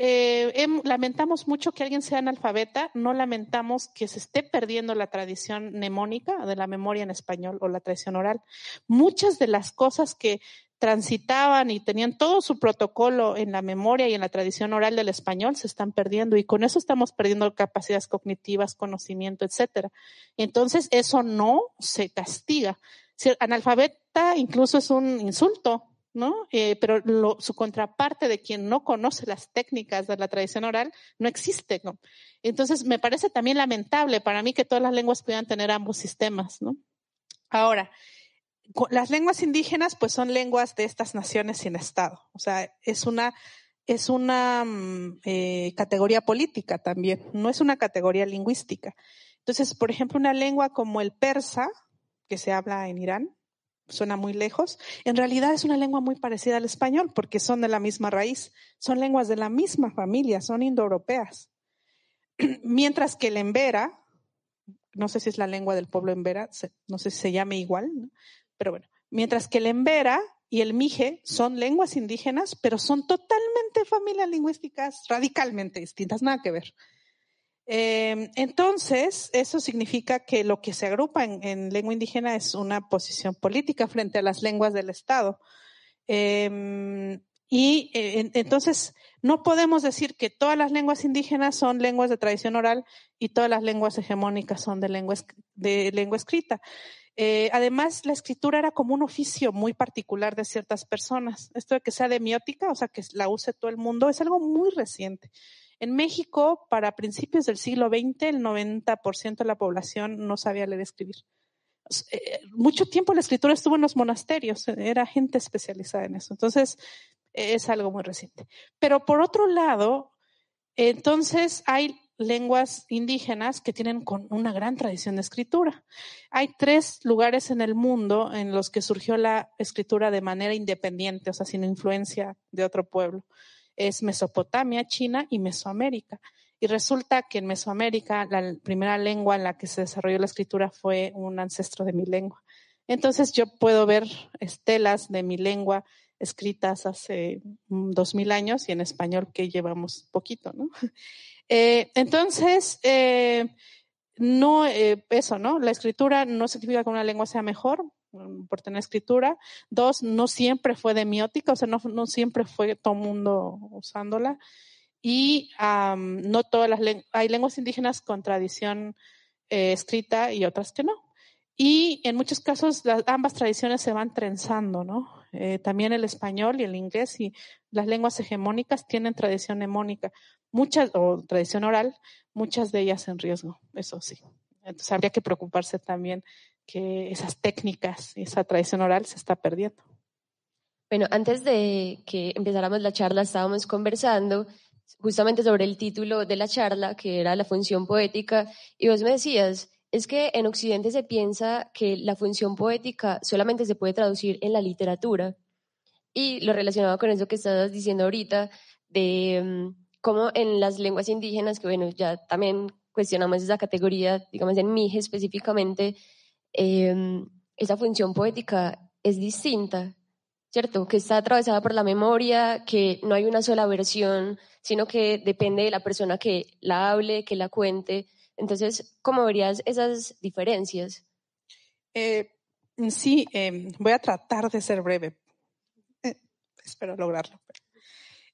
eh, lamentamos mucho que alguien sea analfabeta, no lamentamos que se esté perdiendo la tradición mnemónica de la memoria en español o la tradición oral. Muchas de las cosas que transitaban y tenían todo su protocolo en la memoria y en la tradición oral del español se están perdiendo y con eso estamos perdiendo capacidades cognitivas, conocimiento, etcétera. Entonces, eso no se castiga. Si analfabeta incluso es un insulto, ¿no? Eh, pero su contraparte de quien no conoce las técnicas de la tradición oral no existe, ¿no? Entonces, me parece también lamentable para mí que todas las lenguas puedan tener ambos sistemas, ¿no? Ahora, las lenguas indígenas, pues son lenguas de estas naciones sin Estado. O sea, es una, es una mm, eh, categoría política también, no es una categoría lingüística. Entonces, por ejemplo, una lengua como el persa, que se habla en Irán, suena muy lejos, en realidad es una lengua muy parecida al español porque son de la misma raíz, son lenguas de la misma familia, son indoeuropeas. Mientras que el embera, no sé si es la lengua del pueblo embera, no sé si se llame igual, pero bueno, mientras que el embera y el mije son lenguas indígenas, pero son totalmente familias lingüísticas radicalmente distintas, nada que ver. Eh, entonces, eso significa que lo que se agrupa en, lengua indígena es una posición política frente a las lenguas del Estado. Eh, y eh, entonces, no podemos decir que todas las lenguas indígenas son lenguas de tradición oral y todas las lenguas hegemónicas son de lengua, de lengua escrita. Eh, además, la escritura era como un oficio muy particular de ciertas personas. Esto de que sea demiótica, o sea, que la use todo el mundo, es algo muy reciente. En México, para principios del siglo XX, el 90% de la población no sabía leer y escribir. Eh, mucho tiempo la escritura estuvo en los monasterios, era gente especializada en eso. Entonces, es algo muy reciente. Pero por otro lado, entonces hay lenguas indígenas que tienen con una gran tradición de escritura. Hay tres lugares en el mundo en los que surgió la escritura de manera independiente, o sea, sin influencia de otro pueblo es Mesopotamia, China y Mesoamérica. Y resulta que en Mesoamérica la primera lengua en la que se desarrolló la escritura fue un ancestro de mi lengua. Entonces yo puedo ver estelas de mi lengua escritas hace mm, dos mil años y en español que llevamos poquito, ¿no? Eh, entonces, eh, no, eh, eso, ¿no? La escritura no significa que una lengua sea mejor por tener escritura. Dos, no siempre fue demiótica, o sea, no, no siempre fue todo el mundo usándola. Y no todas las lenguas, hay lenguas indígenas con tradición eh, escrita y otras que no. Y en muchos casos las, ambas tradiciones se van trenzando, ¿no? Eh, también el español y el inglés y las lenguas hegemónicas tienen tradición hemónica, muchas, o tradición oral, muchas de ellas en riesgo, eso sí. Entonces habría que preocuparse también que esas técnicas esa tradición oral se está perdiendo. Bueno, antes de que empezáramos la charla estábamos conversando justamente sobre el título de la charla, que era la función poética, y vos me decías, es que en Occidente se piensa que la función poética solamente se puede traducir en la literatura. Y lo relacionado con eso que estabas diciendo ahorita, de mm, cómo en las lenguas indígenas, que bueno, ya también cuestionamos esa categoría, digamos en Mije específicamente, em, esa función poética es distinta, ¿cierto? Que está atravesada por la memoria, que no hay una sola versión, sino que depende de la persona que la hable, que la cuente. Entonces, ¿cómo verías esas diferencias? Eh, sí, em, voy a tratar de ser breve. Eh, espero lograrlo.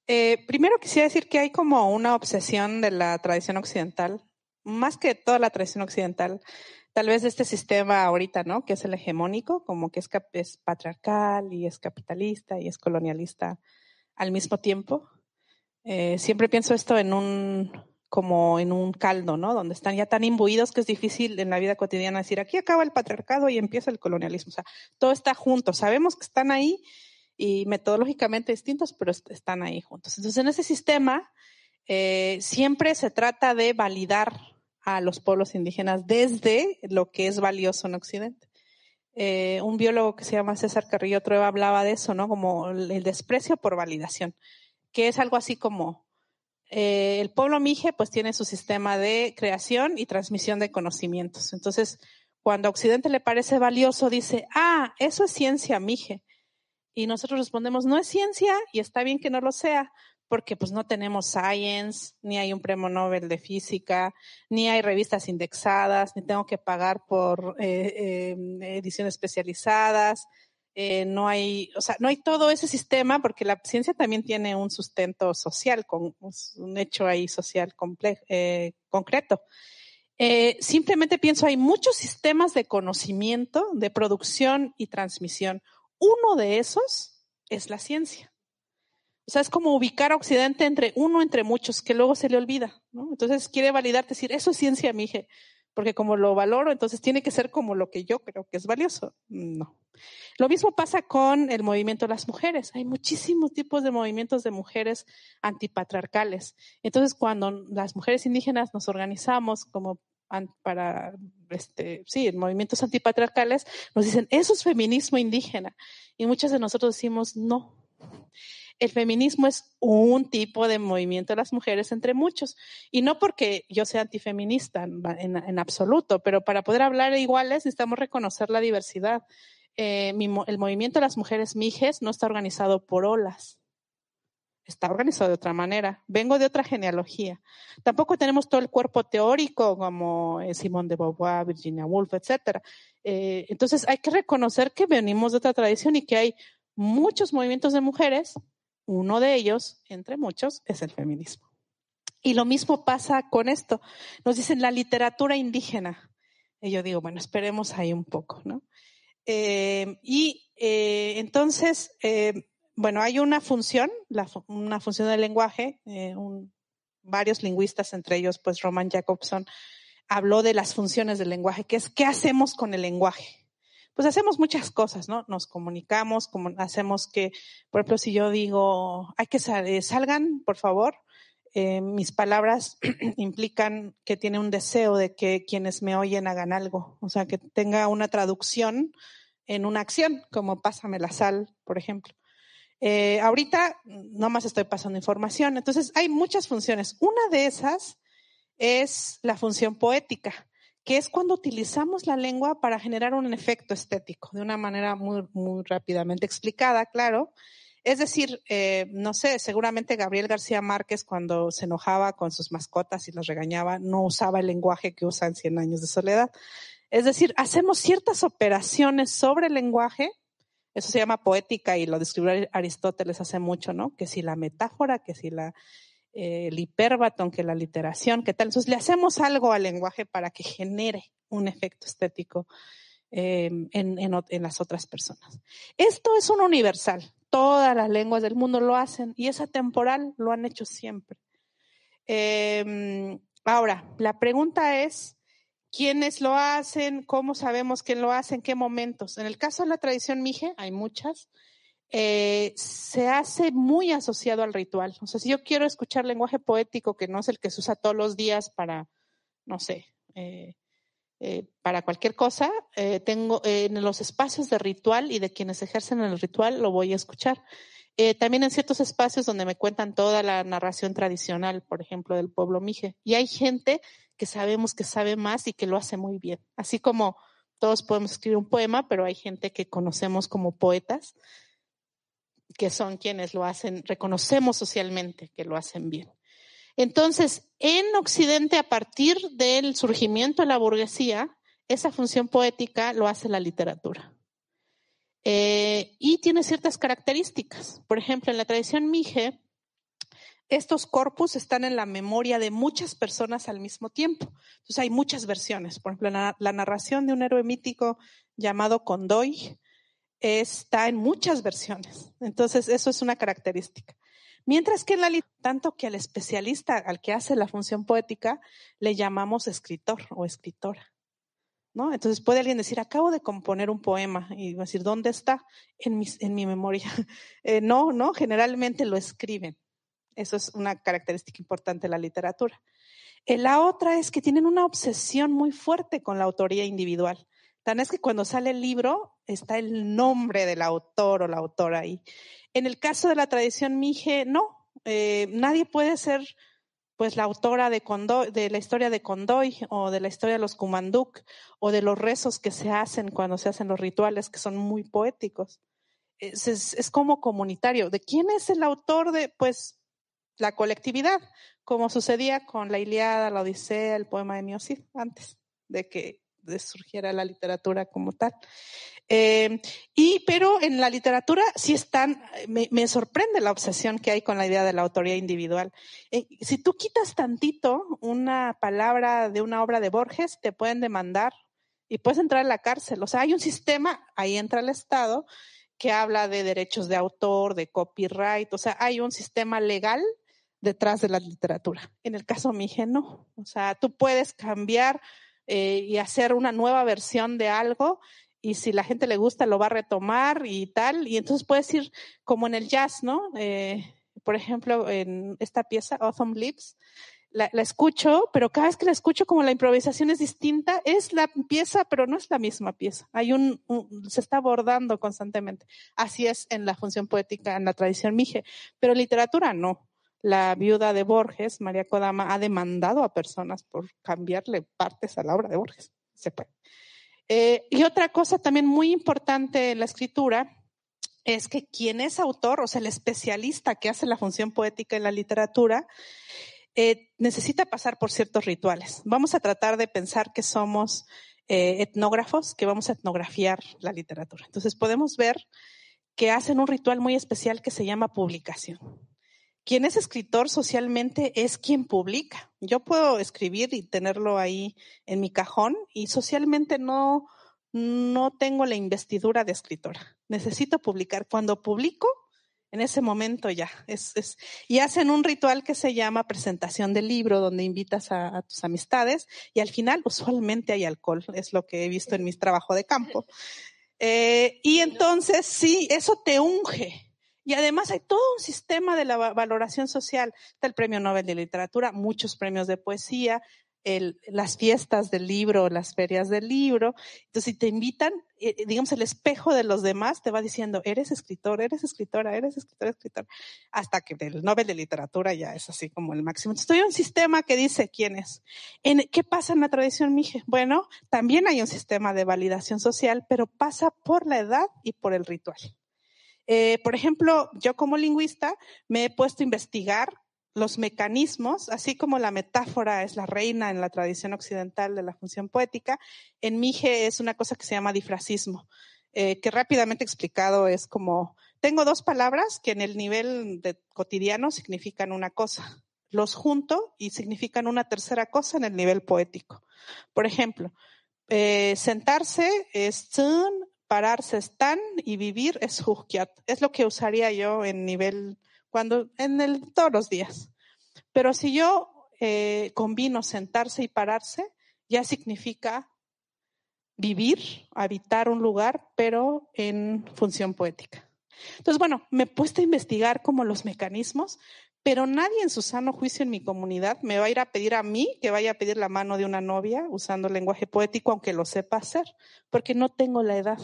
Eh, primero quisiera decir que hay como una obsesión de la tradición occidental, más que toda la tradición occidental, tal vez este sistema ahorita, ¿no? Que es el hegemónico, como que es, es patriarcal y es capitalista y es colonialista al mismo tiempo. Eh, siempre pienso esto en un, como en un caldo, ¿no? Donde están ya tan imbuidos que es difícil en la vida cotidiana decir, aquí acaba el patriarcado y empieza el colonialismo. O sea, todo está junto. Sabemos que están ahí y metodológicamente distintos, pero están ahí juntos. Entonces, en ese sistema eh, siempre se trata de validar a los pueblos indígenas desde lo que es valioso en Occidente. Eh, un biólogo que se llama César Carrillo Trueba hablaba de eso, ¿no? Como el desprecio por validación, que es algo así como eh, el pueblo mije pues tiene su sistema de creación y transmisión de conocimientos. Entonces, cuando a Occidente le parece valioso, dice, ah, eso es ciencia mije. Y nosotros respondemos, no es ciencia y está bien que no lo sea, porque pues no tenemos Science, ni hay un premio Nobel de física, ni hay revistas indexadas, ni tengo que pagar por eh, em, ediciones especializadas, eh, no hay, o sea, no hay todo ese sistema porque la ciencia también tiene un sustento social, con un hecho ahí social eh, concreto. simplemente pienso, hay muchos sistemas de conocimiento, de producción y transmisión. Uno de esos es la ciencia. O sea, es como ubicar a Occidente entre uno entre muchos, que luego se le olvida, ¿no? Entonces quiere validar, decir, eso es ciencia, mije, porque como lo valoro, entonces tiene que ser como lo que yo creo que es valioso. No. Lo mismo pasa con el movimiento de las mujeres. Hay muchísimos tipos de movimientos de mujeres antipatriarcales. Entonces, cuando las mujeres indígenas nos organizamos como para, este, sí, movimientos antipatriarcales, nos dicen, eso es feminismo indígena. Y muchas de nosotros decimos, no. El feminismo es un tipo de movimiento de las mujeres entre muchos. Y no porque yo sea antifeminista en, absoluto, pero para poder hablar iguales necesitamos reconocer la diversidad. Eh, el movimiento de las mujeres mijes no está organizado por olas está organizado de otra manera. Vengo de otra genealogía. Tampoco tenemos todo el cuerpo teórico como eh, Simón de Beauvoir, Virginia Woolf, etc. Eh, entonces hay que reconocer que venimos de otra tradición y que hay muchos movimientos de mujeres. Uno de ellos, entre muchos, es el feminismo. Y lo mismo pasa con esto. Nos dicen la literatura indígena. Y yo digo, bueno, esperemos ahí un poco, ¿no? Eh, y entonces, bueno, hay una función, una función del lenguaje, eh, varios lingüistas, entre ellos pues Roman Jacobson, habló de las funciones del lenguaje, que es qué hacemos con el lenguaje. Pues hacemos muchas cosas, ¿no? Nos comunicamos, como hacemos que, por ejemplo, si yo digo, hay que eh, salgan, por favor, eh, mis palabras implican que tiene un deseo de que quienes me oyen hagan algo, o sea, que tenga una traducción en una acción, como pásame la sal, por ejemplo. Eh, ahorita nomás estoy pasando información. Entonces, hay muchas funciones. Una de esas es la función poética, que es cuando utilizamos la lengua para generar un efecto estético, de una manera muy, muy rápidamente explicada, claro. Es decir, eh, no sé, seguramente Gabriel García Márquez cuando se enojaba con sus mascotas y los regañaba, no usaba el lenguaje que usa en Cien Años de Soledad. Es decir, hacemos ciertas operaciones sobre el lenguaje, eso se llama poética y lo describió Aristóteles hace mucho, ¿no? Que si la metáfora, que si la, el hiperbatón, que la literación, que tal. Entonces le hacemos algo al lenguaje para que genere un efecto estético eh, en, en, las otras personas. Esto es un universal. Todas las lenguas del mundo lo hacen y es atemporal, lo han hecho siempre. Eh, ahora, la pregunta es, quiénes lo hacen, cómo sabemos quién lo hace, en qué momentos. En el caso de la tradición mije, hay muchas, eh, se hace muy asociado al ritual. O sea, si yo quiero escuchar lenguaje poético, que no es el que se usa todos los días para, no sé, eh, eh, para cualquier cosa, tengo en los espacios de ritual y de quienes ejercen el ritual lo voy a escuchar. también en ciertos espacios donde me cuentan toda la narración tradicional, por ejemplo, del pueblo mije. Y hay gente que sabemos que sabe más y que lo hace muy bien. Así como todos podemos escribir un poema, pero hay gente que conocemos como poetas, que son quienes lo hacen, reconocemos socialmente que lo hacen bien. Entonces, en Occidente, a partir del surgimiento de la burguesía, esa función poética lo hace la literatura. Eh, y tiene ciertas características. Por ejemplo, en la tradición mije, estos corpus están en la memoria de muchas personas al mismo tiempo. Entonces hay muchas versiones. Por ejemplo, la, narración de un héroe mítico llamado Condoy está en muchas versiones. Entonces, eso es una característica. Mientras que en la tanto que al especialista, al que hace la función poética, le llamamos escritor o escritora. ¿No? Entonces puede alguien decir, acabo de componer un poema y decir, ¿dónde está? En mi, en mi memoria. Eh, no, no, generalmente lo escriben. Eso es una característica importante de la literatura. Eh, la otra es que tienen una obsesión muy fuerte con la autoría individual. Tan es que cuando sale el libro está el nombre del autor o la autora ahí. En el caso de la tradición Mije, no. Eh, nadie puede ser pues la autora de, de la historia de Condoy o de la historia de los Kumanduk o de los rezos que se hacen cuando se hacen los rituales que son muy poéticos. Es, como comunitario. ¿De quién es el autor de? Pues la colectividad, como sucedía con la Iliada, la Odisea, el poema de Miocid, antes de que surgiera la literatura como tal. Eh, y, pero en la literatura sí están, me, sorprende la obsesión que hay con la idea de la autoría individual. Eh, si tú quitas tantito una palabra de una obra de Borges, te pueden demandar y puedes entrar a la cárcel. O sea, hay un sistema, ahí entra el Estado, que habla de derechos de autor, de copyright, o sea, hay un sistema legal detrás de la literatura. En el caso Mije, no. O sea, tú puedes cambiar eh, y hacer una nueva versión de algo y si la gente le gusta lo va a retomar y tal. Y entonces puedes ir como en el jazz, ¿no? Eh, por ejemplo, en esta pieza, Autumn Leaves, la, la, escucho, pero cada vez que la escucho como la improvisación es distinta, es la pieza, pero no es la misma pieza. Hay un, un, se está abordando constantemente. Así es en la función poética, en la tradición mije, pero literatura no la viuda de Borges, María Kodama, ha demandado a personas por cambiarle partes a la obra de Borges. Se puede. Eh, y otra cosa también muy importante en la escritura es que quien es autor, o sea, el especialista que hace la función poética en la literatura, eh, necesita pasar por ciertos rituales. Vamos a tratar de pensar que somos eh, etnógrafos, que vamos a etnografiar la literatura. Entonces podemos ver que hacen un ritual muy especial que se llama publicación quien es escritor socialmente es quien publica. Yo puedo escribir y tenerlo ahí en mi cajón y socialmente no, no tengo la investidura de escritora. Necesito publicar. Cuando publico, en ese momento ya. Es, es, y hacen un ritual que se llama presentación del libro, donde invitas a, tus amistades y al final usualmente hay alcohol. Es lo que he visto en mis trabajos de campo. Eh, y entonces sí, eso te unge y además hay todo un sistema de la valoración social. Está el Premio Nobel de Literatura, muchos premios de poesía, las fiestas del libro, las ferias del libro. Entonces, si te invitan, eh, eh, digamos, el espejo de los demás te va diciendo, eres escritor, eres escritora, eres escritor, escritor, hasta que el Nobel de Literatura ya es así como el máximo. Entonces, hay un sistema que dice quién es. ¿Qué pasa en la tradición Mije? Bueno, también hay un sistema de validación social, pero pasa por la edad y por el ritual. Eh, por ejemplo, yo como lingüista me he puesto a investigar los mecanismos, así como la metáfora es la reina en la tradición occidental de la función poética, en Mije es una cosa que se llama difrasismo, eh, que rápidamente explicado es como, tengo dos palabras que en el nivel de cotidiano significan una cosa, los junto y significan una tercera cosa en el nivel poético. Por ejemplo, eh, sentarse es tsun, pararse es tan y vivir es hujkiat. Es lo que usaría yo en nivel cuando en el, todos los días. Pero si yo eh, combino sentarse y pararse, ya significa vivir, habitar un lugar, pero en función poética. Entonces, bueno, me he puesto a investigar como los mecanismos, pero nadie en su sano juicio en mi comunidad me va a ir a pedir a mí que vaya a pedir la mano de una novia usando lenguaje poético, aunque lo sepa hacer, porque no tengo la edad.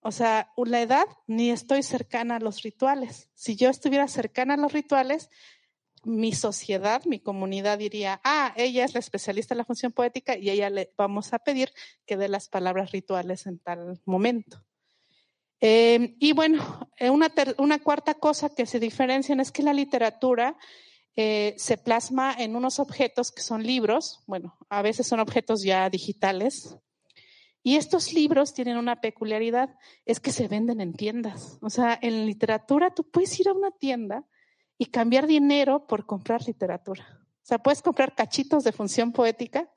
O sea, la edad ni estoy cercana a los rituales. Si yo estuviera cercana a los rituales, mi sociedad, mi comunidad diría, ah, ella es la especialista en la función poética y ella le vamos a pedir que dé las palabras rituales en tal momento. Eh, y bueno, eh, una, cuarta cosa que se diferencian es que la literatura eh, se plasma en unos objetos que son libros, bueno, a veces son objetos ya digitales, y estos libros tienen una peculiaridad, es que se venden en tiendas. O sea, en literatura tú puedes ir a una tienda y cambiar dinero por comprar literatura. O sea, puedes comprar cachitos de función poética.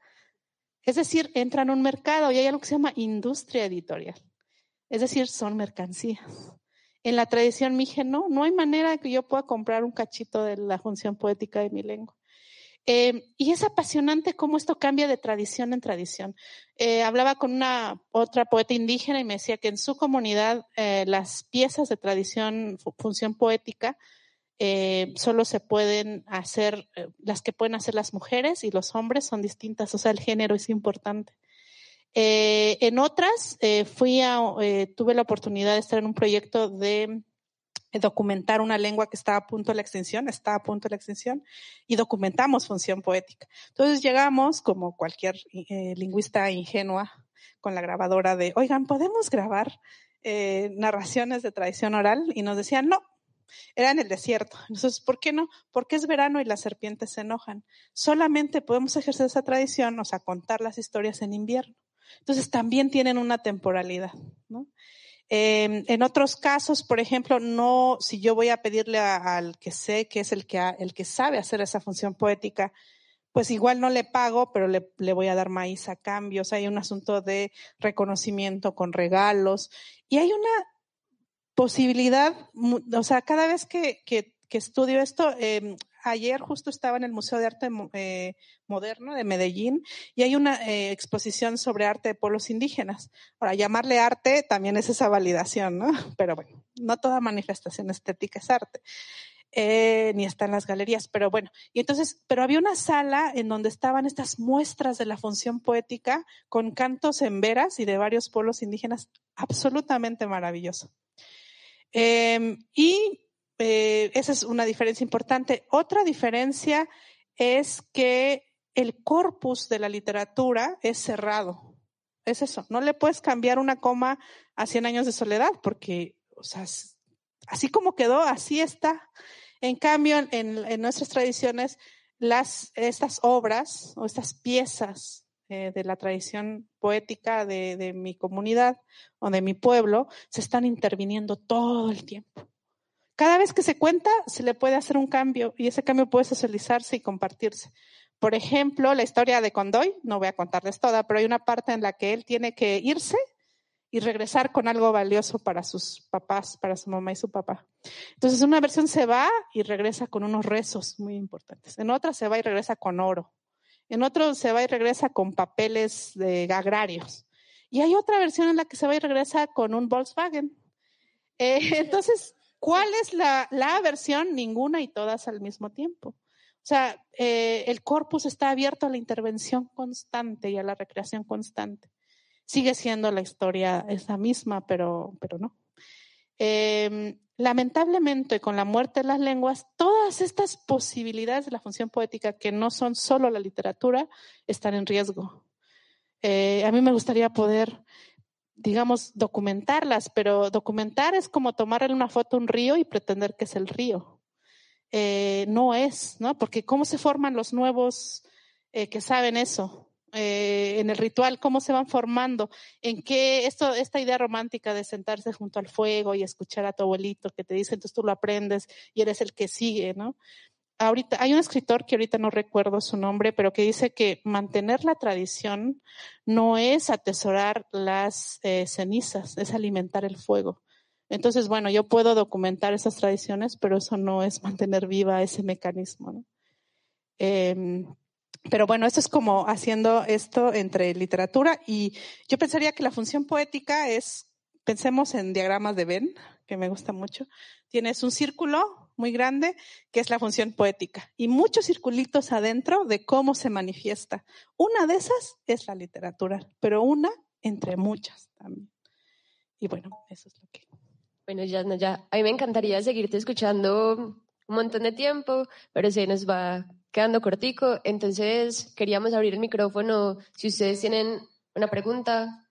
Es decir, entran a un mercado y hay algo que se llama industria editorial. Es decir, son mercancías. En la tradición mije, no, no hay manera que yo pueda comprar un cachito de la función poética de mi lengua. Eh, y es apasionante cómo esto cambia de tradición en tradición. Eh, hablaba con una otra poeta indígena y me decía que en su comunidad eh, las piezas de tradición, función poética, eh, solo se pueden hacer, las que pueden hacer las mujeres y los hombres son distintas, o sea, el género es importante. Eh, en otras, fui a, tuve la oportunidad de estar en un proyecto de documentar una lengua que estaba a punto de la extinción, está a punto de la extinción, y documentamos función poética. Entonces llegamos, como cualquier lingüista ingenua, con la grabadora de, oigan, ¿podemos grabar narraciones de tradición oral? Y nos decían, no, era en el desierto. Entonces, ¿por qué no? Porque es verano y las serpientes se enojan. Solamente podemos ejercer esa tradición, o sea, contar las historias en invierno. Entonces, también tienen una temporalidad, ¿no? Eh, en otros casos, por ejemplo, no, si yo voy a pedirle al que sé que es el que, el que sabe hacer esa función poética, pues igual no le pago, pero le, voy a dar maíz a cambio. O sea, hay un asunto de reconocimiento con regalos. Y hay una posibilidad, o sea, cada vez que, que, estudio esto, eh, ayer justo estaba en el Museo de Arte eh, Moderno de Medellín y hay una eh, exposición sobre arte de pueblos indígenas. Ahora, llamarle arte también es esa validación, ¿no? Pero bueno, no toda manifestación estética es arte. Eh, ni está en las galerías, pero bueno, y entonces, pero había una sala en donde estaban estas muestras de la función poética con cantos en veras y de varios pueblos indígenas, absolutamente maravilloso. Eh, y eh, esa es una diferencia importante. Otra diferencia es que el corpus de la literatura es cerrado. Es eso. No le puedes cambiar una coma a 100 años de soledad porque, o sea, así como quedó, así está. En cambio, en, en nuestras tradiciones, las, estas obras o estas piezas eh, de la tradición poética de, de, mi comunidad o de mi pueblo se están interviniendo todo el tiempo. Cada vez que se cuenta, se le puede hacer un cambio y ese cambio puede socializarse y compartirse. Por ejemplo, la historia de Condoy, no voy a contarles toda, pero hay una parte en la que él tiene que irse y regresar con algo valioso para sus papás, para su mamá y su papá. Entonces, una versión se va y regresa con unos rezos muy importantes. En otra se va y regresa con oro. En otro se va y regresa con papeles de agrarios. Y hay otra versión en la que se va y regresa con un Volkswagen. Eh, entonces, ¿cuál es la, la versión? Ninguna y todas al mismo tiempo. O sea, eh, el corpus está abierto a la intervención constante y a la recreación constante. Sigue siendo la historia esa misma, pero, pero no. Eh, lamentablemente, con la muerte de las lenguas, todas estas posibilidades de la función poética, que no son solo la literatura, están en riesgo. Eh, a mí me gustaría poder, digamos, documentarlas, pero documentar es como tomarle una foto a un río y pretender que es el río. Eh, no es, ¿no? Porque ¿cómo se forman los nuevos eh, que saben eso? Eh, en el ritual, cómo se van formando, en qué esto, esta idea romántica de sentarse junto al fuego y escuchar a tu abuelito que te dice, entonces tú lo aprendes y eres el que sigue, ¿no? Ahorita, hay un escritor que ahorita no recuerdo su nombre, pero que dice que mantener la tradición no es atesorar las eh, cenizas, es alimentar el fuego. Entonces, bueno, yo puedo documentar esas tradiciones, pero eso no es mantener viva ese mecanismo. ¿no? Eh, pero bueno, esto es como haciendo esto entre literatura y yo pensaría que la función poética es, pensemos en diagramas de Venn, que me gusta mucho. Tienes un círculo muy grande que es la función poética y muchos circulitos adentro de cómo se manifiesta. Una de esas es la literatura, pero una entre muchas también. Y bueno, eso es lo que. Bueno, ya, ya. A mí me encantaría seguirte escuchando un montón de tiempo, pero se nos va quedando cortico. Entonces, queríamos abrir el micrófono. Si ustedes tienen una pregunta,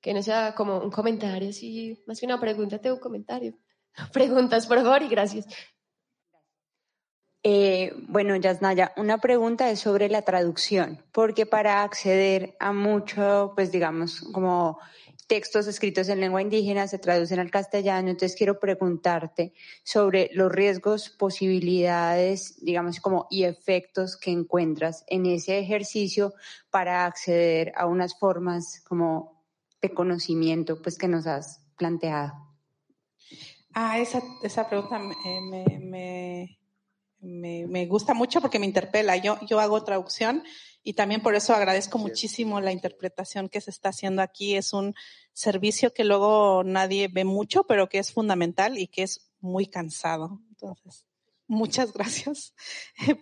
que no sea como un comentario, así, más que una pregunta, tengo un comentario. Preguntas, por favor, y gracias. Eh, bueno, Yasnaya, una pregunta es sobre la traducción, porque para acceder a mucho, pues digamos, como textos escritos en lengua indígena se traducen al castellano, entonces quiero preguntarte sobre los riesgos, posibilidades, digamos, como y efectos que encuentras en ese ejercicio para acceder a unas formas como de conocimiento, pues que nos has planteado. Ah, esa, esa pregunta me, me, me, me gusta mucho porque me interpela. Yo, yo hago traducción y también por eso agradezco muchísimo la interpretación que se está haciendo aquí. Es un servicio que luego nadie ve mucho, pero que es fundamental y que es muy cansado. Entonces, muchas gracias.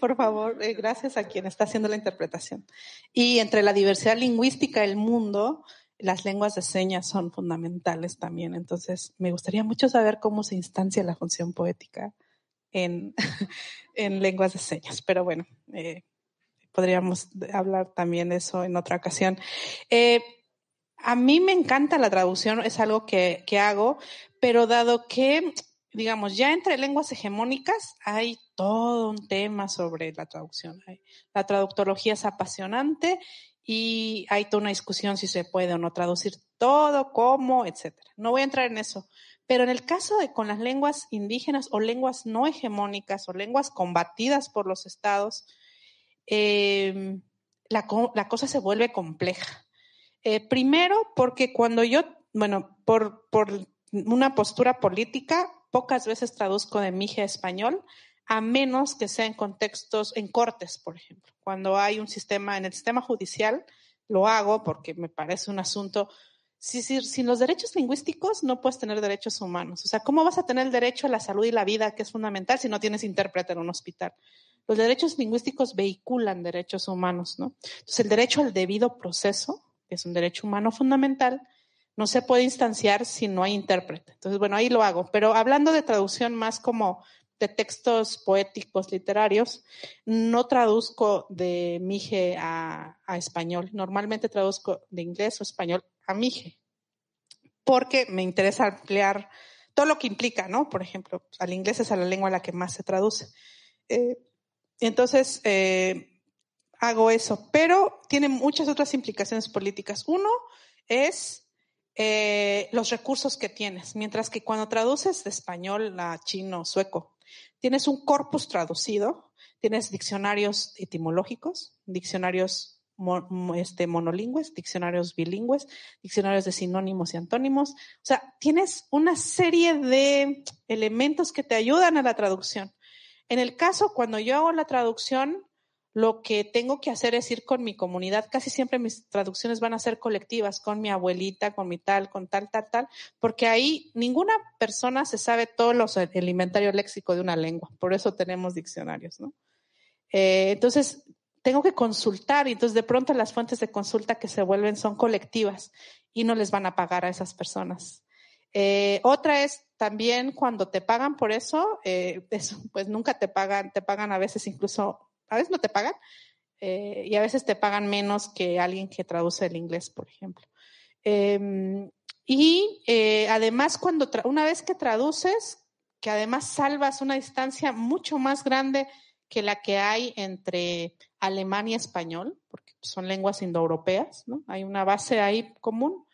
por favor, eh, gracias a quien está haciendo la interpretación. Y entre la diversidad lingüística del mundo, las lenguas de señas son fundamentales también. Entonces, me gustaría mucho saber cómo se instancia la función poética en, en lenguas de señas. Pero bueno, eh, podríamos hablar también de eso en otra ocasión. Eh, a mí me encanta la traducción, es algo que, que hago, pero dado que, digamos, ya entre lenguas hegemónicas hay todo un tema sobre la traducción. La traductología es apasionante y hay toda una discusión si se puede o no traducir todo, cómo, etcétera. No voy a entrar en eso. Pero en el caso de con las lenguas indígenas o lenguas no hegemónicas o lenguas combatidas por los estados, eh, la, la, cosa se vuelve compleja. Eh, primero, porque cuando yo, bueno, por, por una postura política, pocas veces traduzco de mije a español, a menos que sea en contextos, en cortes, por ejemplo. Cuando hay un sistema, en el sistema judicial, lo hago porque me parece un asunto. Si, si, sin los derechos lingüísticos no puedes tener derechos humanos. O sea, ¿cómo vas a tener el derecho a la salud y la vida, que es fundamental, si no tienes intérprete en un hospital? Los derechos lingüísticos vehiculan derechos humanos, ¿no? Entonces, el derecho al debido proceso, que es un derecho humano fundamental, no se puede instanciar si no hay intérprete. Entonces, bueno, ahí lo hago. Pero hablando de traducción más como de textos poéticos literarios, no traduzco de mije a, a español. Normalmente traduzco de inglés o español a mije, porque me interesa ampliar todo lo que implica, ¿no? Por ejemplo, al inglés es a la lengua a la que más se traduce. Eh, entonces, eh, hago eso, pero tiene muchas otras implicaciones políticas. Uno es eh, los recursos que tienes, mientras que cuando traduces de español a chino, sueco, tienes un corpus traducido, tienes diccionarios etimológicos, diccionarios este, monolingües, diccionarios bilingües, diccionarios de sinónimos y antónimos. O sea, tienes una serie de elementos que te ayudan a la traducción. En el caso, cuando yo hago la traducción, lo que tengo que hacer es ir con mi comunidad. Casi siempre mis traducciones van a ser colectivas, con mi abuelita, con mi tal, con tal, tal, tal, porque ahí ninguna persona se sabe todo los, el inventario léxico de una lengua. Por eso tenemos diccionarios, ¿no? Eh, entonces, tengo que consultar y entonces de pronto las fuentes de consulta que se vuelven son colectivas y no les van a pagar a esas personas. Eh, otra es también cuando te pagan por eso, eh, pues nunca te pagan, te pagan a veces incluso, a veces no te pagan eh, y a veces te pagan menos que alguien que traduce el inglés, por ejemplo. Em, y además cuando una vez que traduces, que además salvas una distancia mucho más grande que la que hay entre alemán y español, porque son lenguas indoeuropeas, ¿no? Hay una base ahí común.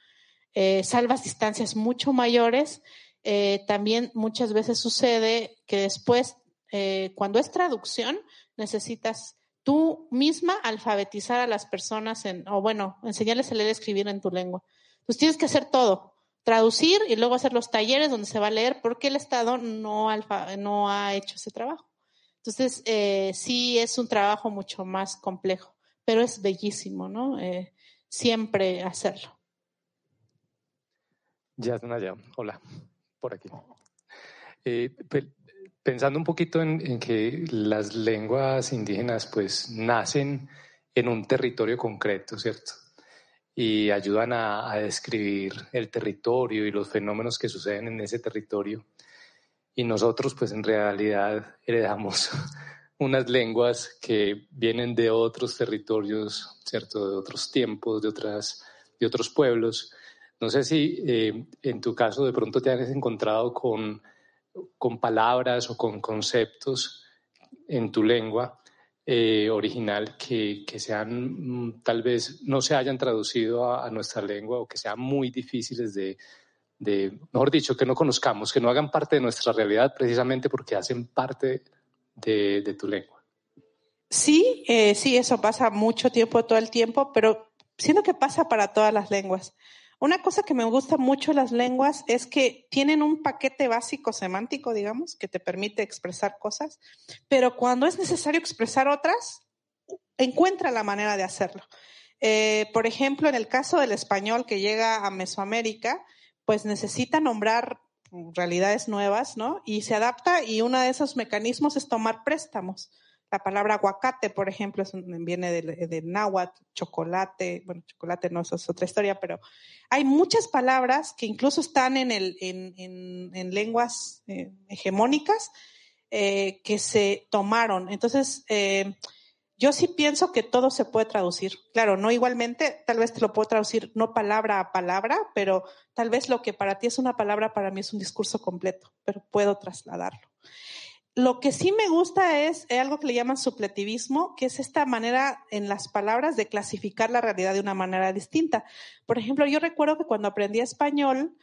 Eh, salvas distancias mucho mayores. Eh, también muchas veces sucede que después, eh, cuando es traducción, necesitas tú misma alfabetizar a las personas en, o bueno, enseñarles a leer y escribir en tu lengua. Entonces tienes que hacer todo, traducir y luego hacer los talleres donde se va a leer porque el Estado no, no ha hecho ese trabajo. Entonces, eh, sí es un trabajo mucho más complejo, pero es bellísimo, ¿no? Eh, siempre hacerlo. Yasnaya, hola, por aquí. Eh, pensando un poquito en, que las lenguas indígenas pues nacen en un territorio concreto, ¿cierto? Y ayudan a describir el territorio y los fenómenos que suceden en ese territorio y nosotros pues en realidad heredamos unas lenguas que vienen de otros territorios, ¿cierto? De otros tiempos, de, otras, de otros pueblos. No sé si eh, en tu caso de pronto te has encontrado con, con palabras o con conceptos en tu lengua eh, original que, que, sean, mm, tal vez no se hayan traducido a, nuestra lengua o que sean muy difíciles de, de, mejor dicho, que no conozcamos, que no hagan parte de nuestra realidad precisamente porque hacen parte de, tu lengua. Sí, eh, sí, eso pasa mucho tiempo, todo el tiempo, pero siento que pasa para todas las lenguas. Una cosa que me gusta mucho las lenguas es que tienen un paquete básico semántico, digamos, que te permite expresar cosas, pero cuando es necesario expresar otras, encuentra la manera de hacerlo. Eh, por ejemplo, en el caso del español que llega a Mesoamérica, pues necesita nombrar realidades nuevas, ¿no? Y se adapta y uno de esos mecanismos es tomar préstamos. La palabra aguacate, por ejemplo, viene de, náhuatl, chocolate, bueno, chocolate no, es otra historia, pero hay muchas palabras que incluso están en, lenguas eh, hegemónicas eh, que se tomaron. Entonces, eh, yo sí pienso que todo se puede traducir. Claro, no igualmente, tal vez te lo puedo traducir no palabra a palabra, pero tal vez lo que para ti es una palabra, para mí es un discurso completo, pero puedo trasladarlo. Lo que sí me gusta es algo que le llaman supletivismo, que es esta manera en las palabras de clasificar la realidad de una manera distinta. Por ejemplo, yo recuerdo que cuando aprendí español,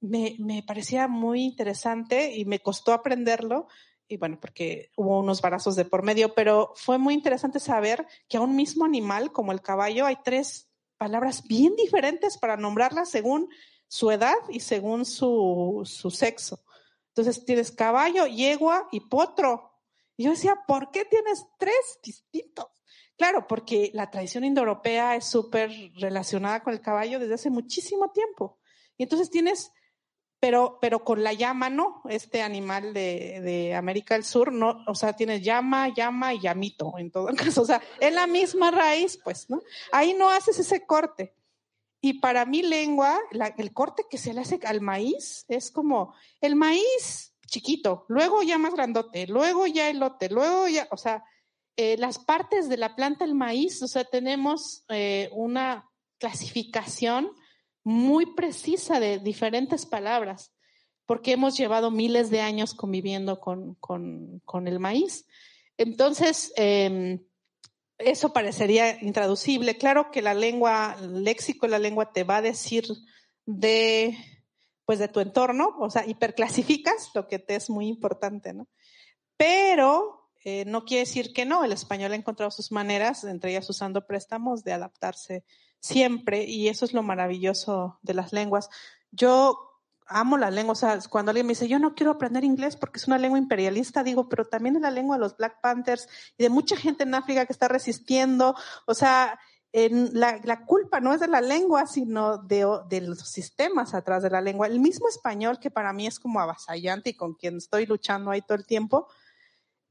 me, me parecía muy interesante y me costó aprenderlo y bueno, porque hubo unos barazos de por medio, pero fue muy interesante saber que a un mismo animal como el caballo hay tres palabras bien diferentes para nombrarlas según su edad y según su, su sexo. Entonces tienes caballo, yegua y potro. Y yo decía, ¿por qué tienes tres distintos? Claro, porque la tradición indoeuropea es súper relacionada con el caballo desde hace muchísimo tiempo. Y entonces tienes pero, pero con la llama no, este animal de, de, América del Sur, no, o sea, tiene llama, llama y llamito en todo caso, o sea, es la misma raíz, pues, ¿no? Ahí no haces ese corte. Y para mi lengua, el corte que se le hace al maíz es como el maíz chiquito, luego ya más grandote, luego ya elote, luego ya, o sea, eh, las partes de la planta del maíz, o sea, tenemos eh, una clasificación muy precisa de diferentes palabras, porque hemos llevado miles de años conviviendo con, con, el maíz. Entonces, em, eso parecería intraducible. Claro que la lengua, el léxico de la lengua te va a decir de, pues de tu entorno, o sea, hiperclasificas, lo que te es muy importante, ¿no? Pero eh, no quiere decir que no, el español ha encontrado sus maneras, entre ellas usando préstamos, de adaptarse siempre, y eso es lo maravilloso de las lenguas. Yo amo la lengua, o sea, cuando alguien me dice, yo no quiero aprender inglés porque es una lengua imperialista, digo, pero también es la lengua de los Black Panthers y de mucha gente en África que está resistiendo, o sea, la, culpa no es de la lengua, sino de, los sistemas atrás de la lengua. El mismo español, que para mí es como avasallante y con quien estoy luchando ahí todo el tiempo,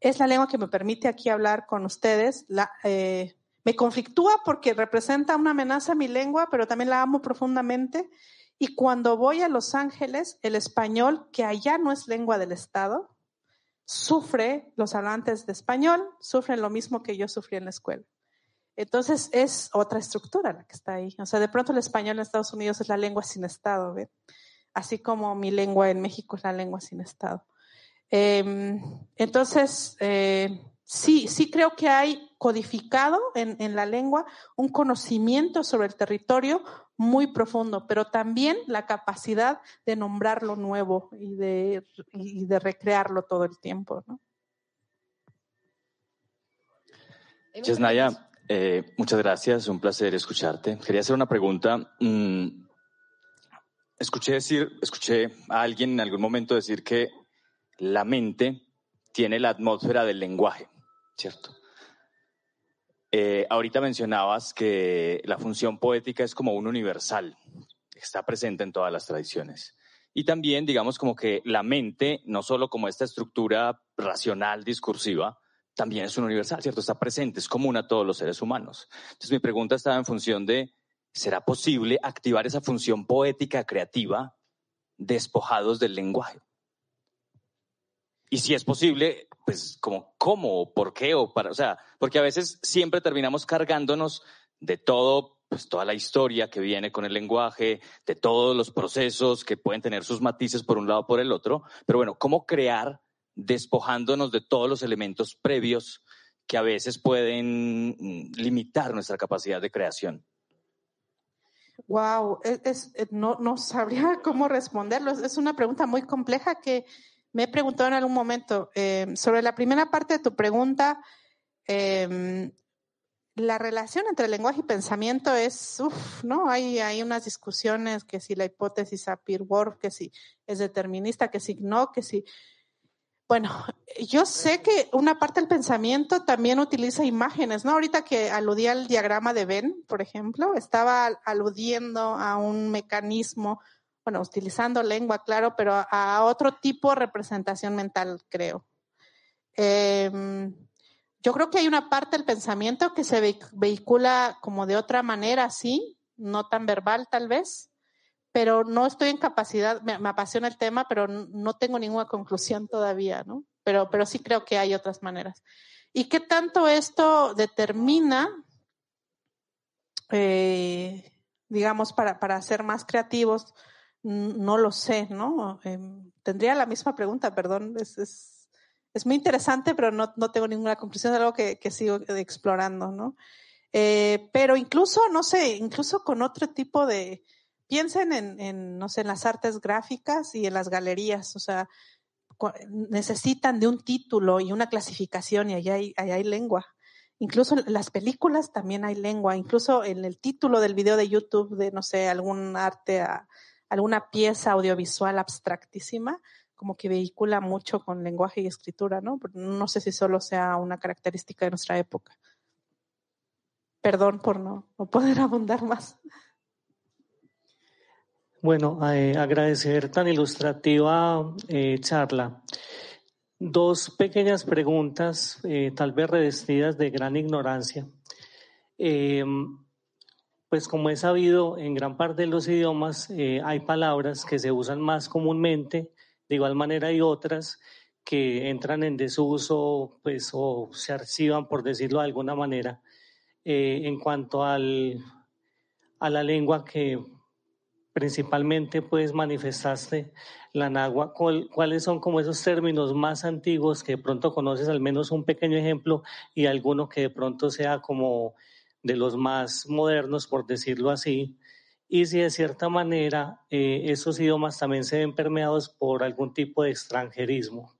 es la lengua que me permite aquí hablar con ustedes. Eh, me conflictúa porque representa una amenaza a mi lengua, pero también la amo profundamente. Y cuando voy a Los Ángeles, el español, que allá no es lengua del Estado, sufre, los hablantes de español sufren lo mismo que yo sufrí en la escuela. Entonces es otra estructura la que está ahí. O sea, de pronto el español en Estados Unidos es la lengua sin Estado, ¿ve? así como mi lengua en México es la lengua sin Estado. Em, entonces, eh, sí, sí creo que hay codificado en, en, la lengua un conocimiento sobre el territorio muy profundo, pero también la capacidad de nombrar lo nuevo y de, y de recrearlo todo el tiempo. ¿no? Yesnaya, eh, muchas gracias, un placer escucharte. Quería hacer una pregunta. Mm, escuché decir, escuché a alguien en algún momento decir que la mente tiene la atmósfera del lenguaje, ¿cierto? Eh, ahorita mencionabas que la función poética es como un universal, está presente en todas las tradiciones. Y también, digamos, como que la mente, no solo como esta estructura racional, discursiva, también es un universal, ¿cierto? Está presente, es común a todos los seres humanos. Entonces mi pregunta estaba en función de, ¿será posible activar esa función poética creativa despojados del lenguaje? Y si es posible, pues como cómo, por qué o para, o sea, porque a veces siempre terminamos cargándonos de todo, pues toda la historia que viene con el lenguaje, de todos los procesos que pueden tener sus matices por un lado o por el otro, pero bueno, ¿cómo crear despojándonos de todos los elementos previos que a veces pueden mm, limitar nuestra capacidad de creación? Wow, no sabría cómo responderlo. Es una pregunta muy compleja que me he preguntado en algún momento. Eh, sobre la primera parte de tu pregunta, eh, la relación entre lenguaje y pensamiento es, uff, ¿no? Hay, hay unas discusiones que si la hipótesis Sapir-Whorf, que si es determinista, que si no, que si... Bueno, yo sé que una parte del pensamiento también utiliza imágenes, ¿no? Ahorita que aludía al diagrama de Venn, por ejemplo, estaba aludiendo a un mecanismo bueno, utilizando lengua, claro, pero a, otro tipo de representación mental, creo. Em, yo creo que hay una parte del pensamiento que se vehicula como de otra manera, sí, no tan verbal tal vez, pero no estoy en capacidad, me, apasiona el tema, pero no tengo ninguna conclusión todavía, ¿no? Pero, pero sí creo que hay otras maneras. ¿Y qué tanto esto determina, eh, digamos, para, para ser más creativos, no lo sé, ¿no? Em, tendría la misma pregunta, perdón. Es, es, es muy interesante, pero no, no, tengo ninguna conclusión, es algo que, que sigo explorando, ¿no? Eh, pero incluso, no sé, incluso con otro tipo de, piensen en, no sé, en las artes gráficas y en las galerías, o sea, necesitan de un título y una clasificación y allá hay, allá hay lengua. Incluso en las películas también hay lengua, incluso en el título del video de YouTube de, no sé, algún arte a, alguna pieza audiovisual abstractísima, como que vehicula mucho con lenguaje y escritura, ¿no? No sé si solo sea una característica de nuestra época. Perdón por no, poder abundar más. Bueno, eh, agradecer tan ilustrativa eh, charla. Dos pequeñas preguntas, eh, tal vez revestidas de gran ignorancia pues como he sabido, en gran parte de los idiomas eh, hay palabras que se usan más comúnmente, de igual manera hay otras que entran en desuso, pues, o se archivan, por decirlo de alguna manera. Eh, en cuanto al, a la lengua que principalmente pues manifestaste, la nagua, ¿cuáles son como esos términos más antiguos que de pronto conoces, al menos un pequeño ejemplo, y alguno que de pronto sea como de los más modernos, por decirlo así, y si de cierta manera eh, esos idiomas también se ven permeados por algún tipo de extranjerismo.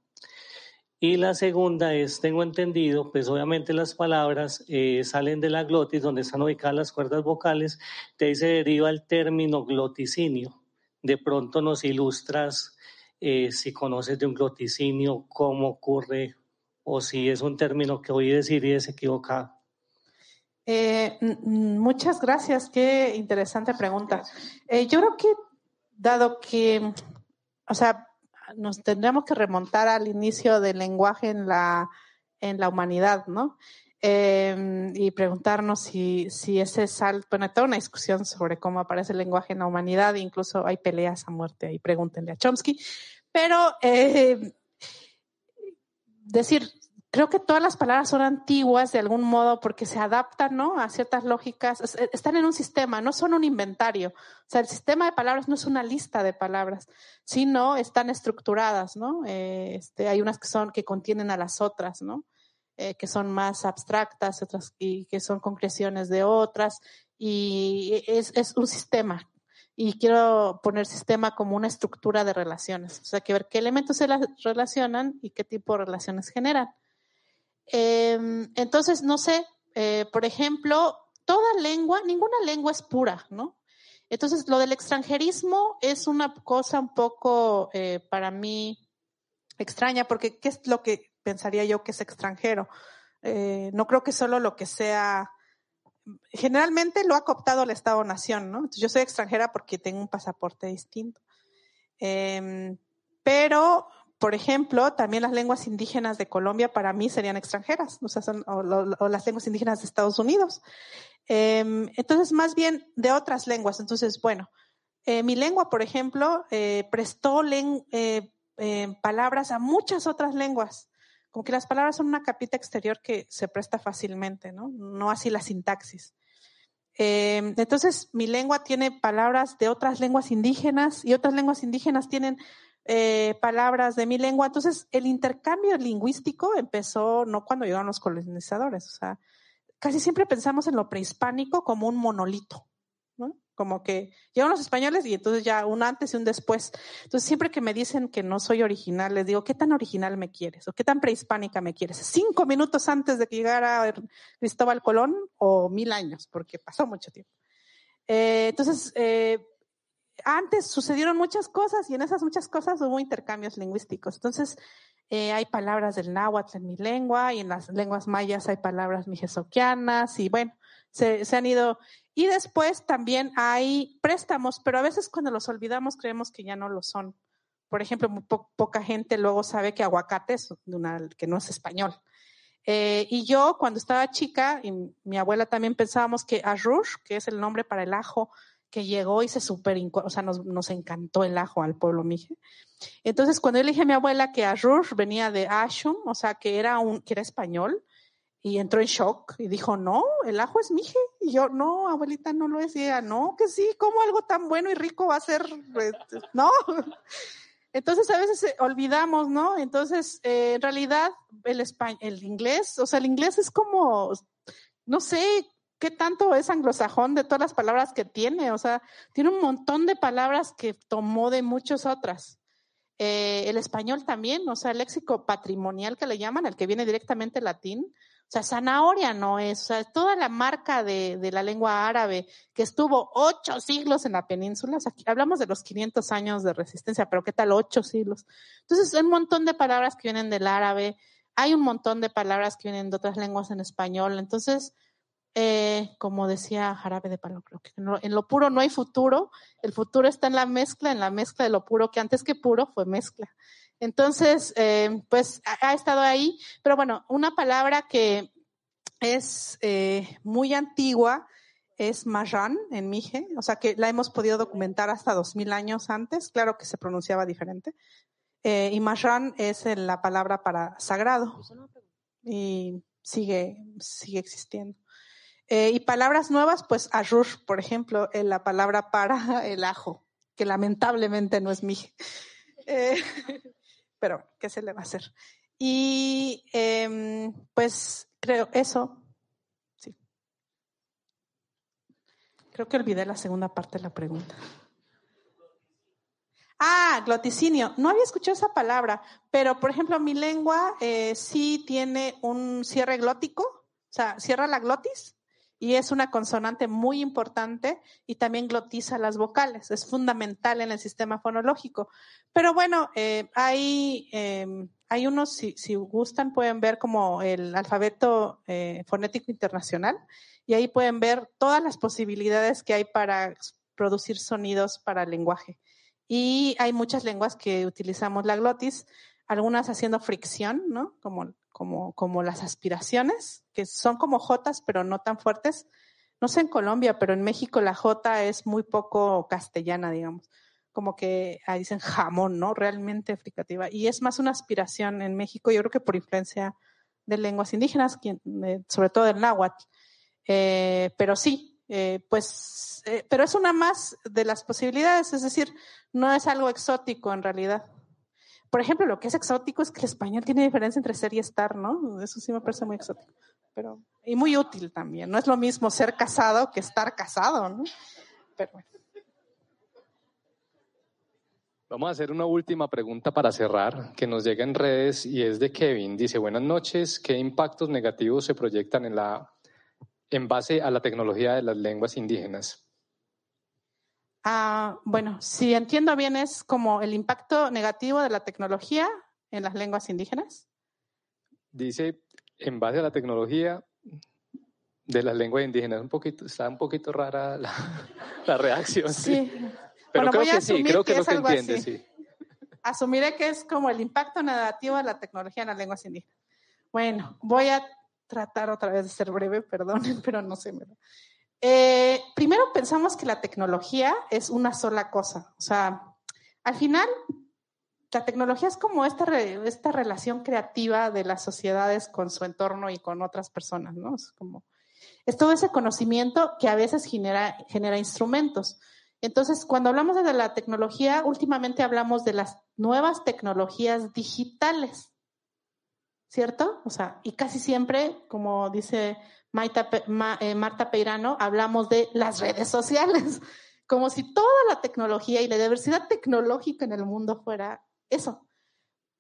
Y la segunda es, tengo entendido, pues obviamente las palabras eh, salen de la glotis, donde están ubicadas las cuerdas vocales, de ahí se deriva el término gloticinio. De pronto nos ilustras eh, si conoces de un gloticinio, cómo ocurre, o si es un término que oí decir y es equivocado. Eh, muchas gracias, qué interesante pregunta. Eh, yo creo que, dado que, o sea, nos tendríamos que remontar al inicio del lenguaje en la en la humanidad, ¿no? Eh, y preguntarnos si, si ese salto, bueno, toda una discusión sobre cómo aparece el lenguaje en la humanidad, incluso hay peleas a muerte ahí, pregúntenle a Chomsky, pero eh, decir, creo que todas las palabras son antiguas de algún modo porque se adaptan, ¿no? A ciertas lógicas, están en un sistema, no son un inventario. O sea, el sistema de palabras no es una lista de palabras, sino están estructuradas, ¿no? Eh, este, hay unas que son, que contienen a las otras, ¿no? Eh, que son más abstractas, otras y que son concreciones de otras, y es, es un sistema. Y quiero poner sistema como una estructura de relaciones. O sea, que ver qué elementos se relacionan y qué tipo de relaciones generan. Eh, entonces, no sé, eh, por ejemplo, toda lengua, ninguna lengua es pura, ¿no? Entonces, lo del extranjerismo es una cosa un poco eh, para mí extraña, porque ¿qué es lo que pensaría yo que es extranjero. Eh, no creo que solo lo que sea, generalmente lo ha cooptado el Estado-Nación, ¿no? yo soy extranjera porque tengo un pasaporte distinto. Eh, pero, por ejemplo, también las lenguas indígenas de Colombia para mí serían extranjeras, o, sea, son, las lenguas indígenas de Estados Unidos. Eh, entonces, más bien de otras lenguas. Entonces, bueno, eh, mi lengua, por ejemplo, eh, prestó eh, palabras a muchas otras lenguas como que las palabras son una capita exterior que se presta fácilmente, ¿no? No así la sintaxis. Eh, entonces, mi lengua tiene palabras de otras lenguas indígenas y otras lenguas indígenas tienen eh, palabras de mi lengua. Entonces, el intercambio lingüístico empezó no cuando llegaron los colonizadores, o sea, casi siempre pensamos en lo prehispánico como un monolito, ¿no? como que llegan los españoles y entonces ya un antes y un después. Entonces siempre que me dicen que no soy original, les digo, ¿qué tan original me quieres? ¿O qué tan prehispánica me quieres? ¿Cinco minutos antes de que llegara Cristóbal Colón o mil años? Porque pasó mucho tiempo. Eh, entonces, eh, antes sucedieron muchas cosas y en esas muchas cosas hubo intercambios lingüísticos. Entonces, eh, hay palabras del náhuatl en mi lengua y en las lenguas mayas hay palabras mijesoquianas y bueno, se, han ido y después también hay préstamos, pero a veces cuando los olvidamos creemos que ya no lo son. Por ejemplo, poca gente luego sabe que aguacate es una, que no es español. Eh, y yo cuando estaba chica, y mi abuela también pensábamos que arush, que es el nombre para el ajo, que llegó y se super, o sea, nos, nos encantó el ajo al pueblo mije. Entonces, cuando yo le dije a mi abuela que arush venía de ashum, o sea, que era un, que era español, y entró en shock y dijo, no, el ajo es mije. Y yo, no, abuelita, no lo es. Y ella, no, que sí, ¿cómo algo tan bueno y rico va a ser? No. Entonces a veces eh, olvidamos, ¿no? Entonces, eh, en realidad, el, español, el inglés, o sea, el inglés es como, no sé qué tanto es anglosajón de todas las palabras que tiene. O sea, tiene un montón de palabras que tomó de muchas otras. Eh, el español también, o sea, el léxico patrimonial que le llaman, el que viene directamente latín, o sea, zanahoria no es, o sea, toda la marca de, de, la lengua árabe que estuvo ocho siglos en la península, o sea, hablamos de los 500 años de resistencia, pero ¿qué tal ocho siglos? Entonces, hay un montón de palabras que vienen del árabe, hay un montón de palabras que vienen de otras lenguas en español, entonces, eh, como decía Jarabe de Palo, creo que en lo puro no hay futuro, el futuro está en la mezcla, en la mezcla de lo puro, que antes que puro fue mezcla. Entonces, eh, pues ha, estado ahí, pero bueno, una palabra que es eh, muy antigua es marran en Mije, o sea que la hemos podido documentar hasta dos mil años antes, claro que se pronunciaba diferente. Eh, y marran es la palabra para sagrado y sigue, sigue existiendo. Eh, y palabras nuevas, pues arur, por ejemplo, la palabra para el ajo, que lamentablemente no es Mije. Eh, pero ¿qué se le va a hacer? Y eh, pues creo eso. Sí. Creo que olvidé la segunda parte de la pregunta. Ah, gloticinio. No había escuchado esa palabra, pero por ejemplo, mi lengua eh, sí tiene un cierre glótico, o sea, cierra la glotis y es una consonante muy importante y también glotiza las vocales. Es fundamental en el sistema fonológico. Pero bueno, eh, hay, eh, hay unos, si, si, gustan, pueden ver como el alfabeto eh, fonético internacional y ahí pueden ver todas las posibilidades que hay para producir sonidos para el lenguaje. Y hay muchas lenguas que utilizamos la glotis, algunas haciendo fricción, ¿no? Como como, como las aspiraciones, que son como jotas, pero no tan fuertes. No sé en Colombia, pero en México la jota es muy poco castellana, digamos. Como que ahí dicen jamón, ¿no? Realmente fricativa. Y es más una aspiración en México, yo creo que por influencia de lenguas indígenas, eh, sobre todo del náhuatl. Eh, pero sí, eh, pues, pero es una más de las posibilidades, es decir, no es algo exótico en realidad. Por ejemplo, lo que es exótico es que el español tiene diferencia entre ser y estar, ¿no? Eso sí me parece muy exótico. Pero, y muy útil también. No es lo mismo ser casado que estar casado, ¿no? Pero bueno. Vamos a hacer una última pregunta para cerrar, que nos llega en redes y es de Kevin. Dice, buenas noches, ¿qué impactos negativos se proyectan en, la, en base a la tecnología de las lenguas indígenas? Ah, bueno, si entiendo bien, es como el impacto negativo de la tecnología en las lenguas indígenas. Dice, en base a la tecnología de las lenguas indígenas, un poquito, está un poquito rara la, la reacción. Sí. Pero creo que sí, creo que, lo que entiende, sí. Asumiré que es como el impacto negativo de la tecnología en las lenguas indígenas. Bueno, voy a tratar otra vez de ser breve, perdonen, pero no sé. Eh, primero pensamos que la tecnología es una sola cosa. O sea, al final, la tecnología es como esta, esta relación creativa de las sociedades con su entorno y con otras personas, ¿no? Es como, es todo ese conocimiento que a veces genera, genera instrumentos. Entonces, cuando hablamos de la tecnología, últimamente hablamos de las nuevas tecnologías digitales, ¿cierto? O sea, y casi siempre, como dice eh, Marta Peirano, hablamos de las redes sociales, como si toda la tecnología y la diversidad tecnológica en el mundo fuera eso.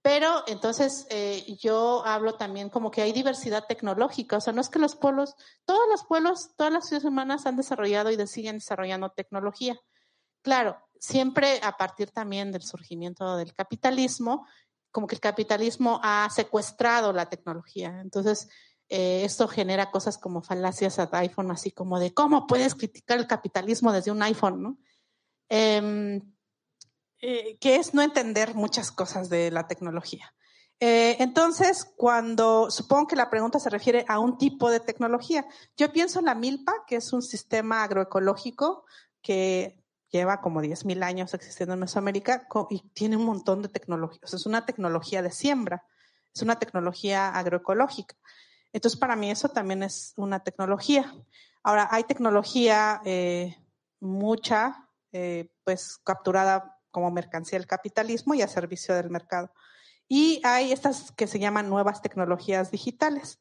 Pero entonces eh, yo hablo también como que hay diversidad tecnológica, o sea, no es que los pueblos, todos los pueblos, todas las ciudades humanas han desarrollado y siguen desarrollando tecnología. Claro, siempre a partir también del surgimiento del capitalismo, como que el capitalismo ha secuestrado la tecnología. Entonces, eh, esto genera cosas como falacias a iPhone, así como de cómo puedes criticar el capitalismo desde un iPhone, ¿no? Em, eh, que es no entender muchas cosas de la tecnología. Eh, entonces, cuando supongo que la pregunta se refiere a un tipo de tecnología, yo pienso en la milpa, que es un sistema agroecológico que lleva como 10.000 años existiendo en Mesoamérica y tiene un montón de tecnologías. Es una tecnología de siembra, es una tecnología agroecológica. Entonces, para mí eso también es una tecnología. Ahora, hay tecnología eh, mucha, eh, pues capturada como mercancía del capitalismo y a servicio del mercado. Y hay estas que se llaman nuevas tecnologías digitales.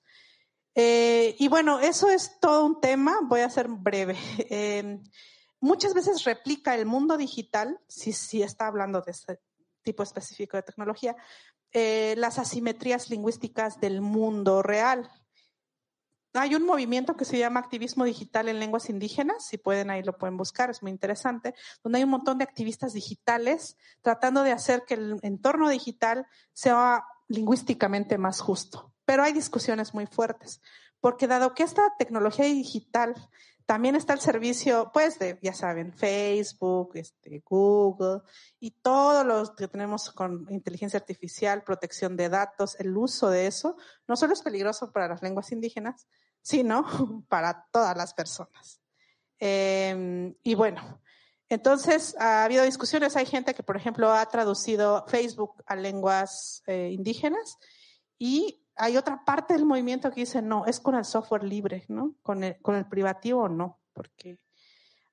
Eh, y bueno, eso es todo un tema, voy a ser breve. muchas veces replica el mundo digital, si, si está hablando de este tipo específico de tecnología, las asimetrías lingüísticas del mundo real. Hay un movimiento que se llama activismo digital en lenguas indígenas, si pueden ahí lo pueden buscar, es muy interesante, donde hay un montón de activistas digitales tratando de hacer que el entorno digital sea lingüísticamente más justo. Pero hay discusiones muy fuertes, porque dado que esta tecnología digital también está el servicio, pues, de, ya saben, Facebook, este, Google y todos los que tenemos con inteligencia artificial, protección de datos, el uso de eso, no solo es peligroso para las lenguas indígenas, sino para todas las personas. Em, y bueno, entonces ha habido discusiones. Hay gente que, por ejemplo, ha traducido Facebook a lenguas eh, indígenas y hay otra parte del movimiento que dice, no, es con el software libre, ¿no? Con el, con el privativo no, porque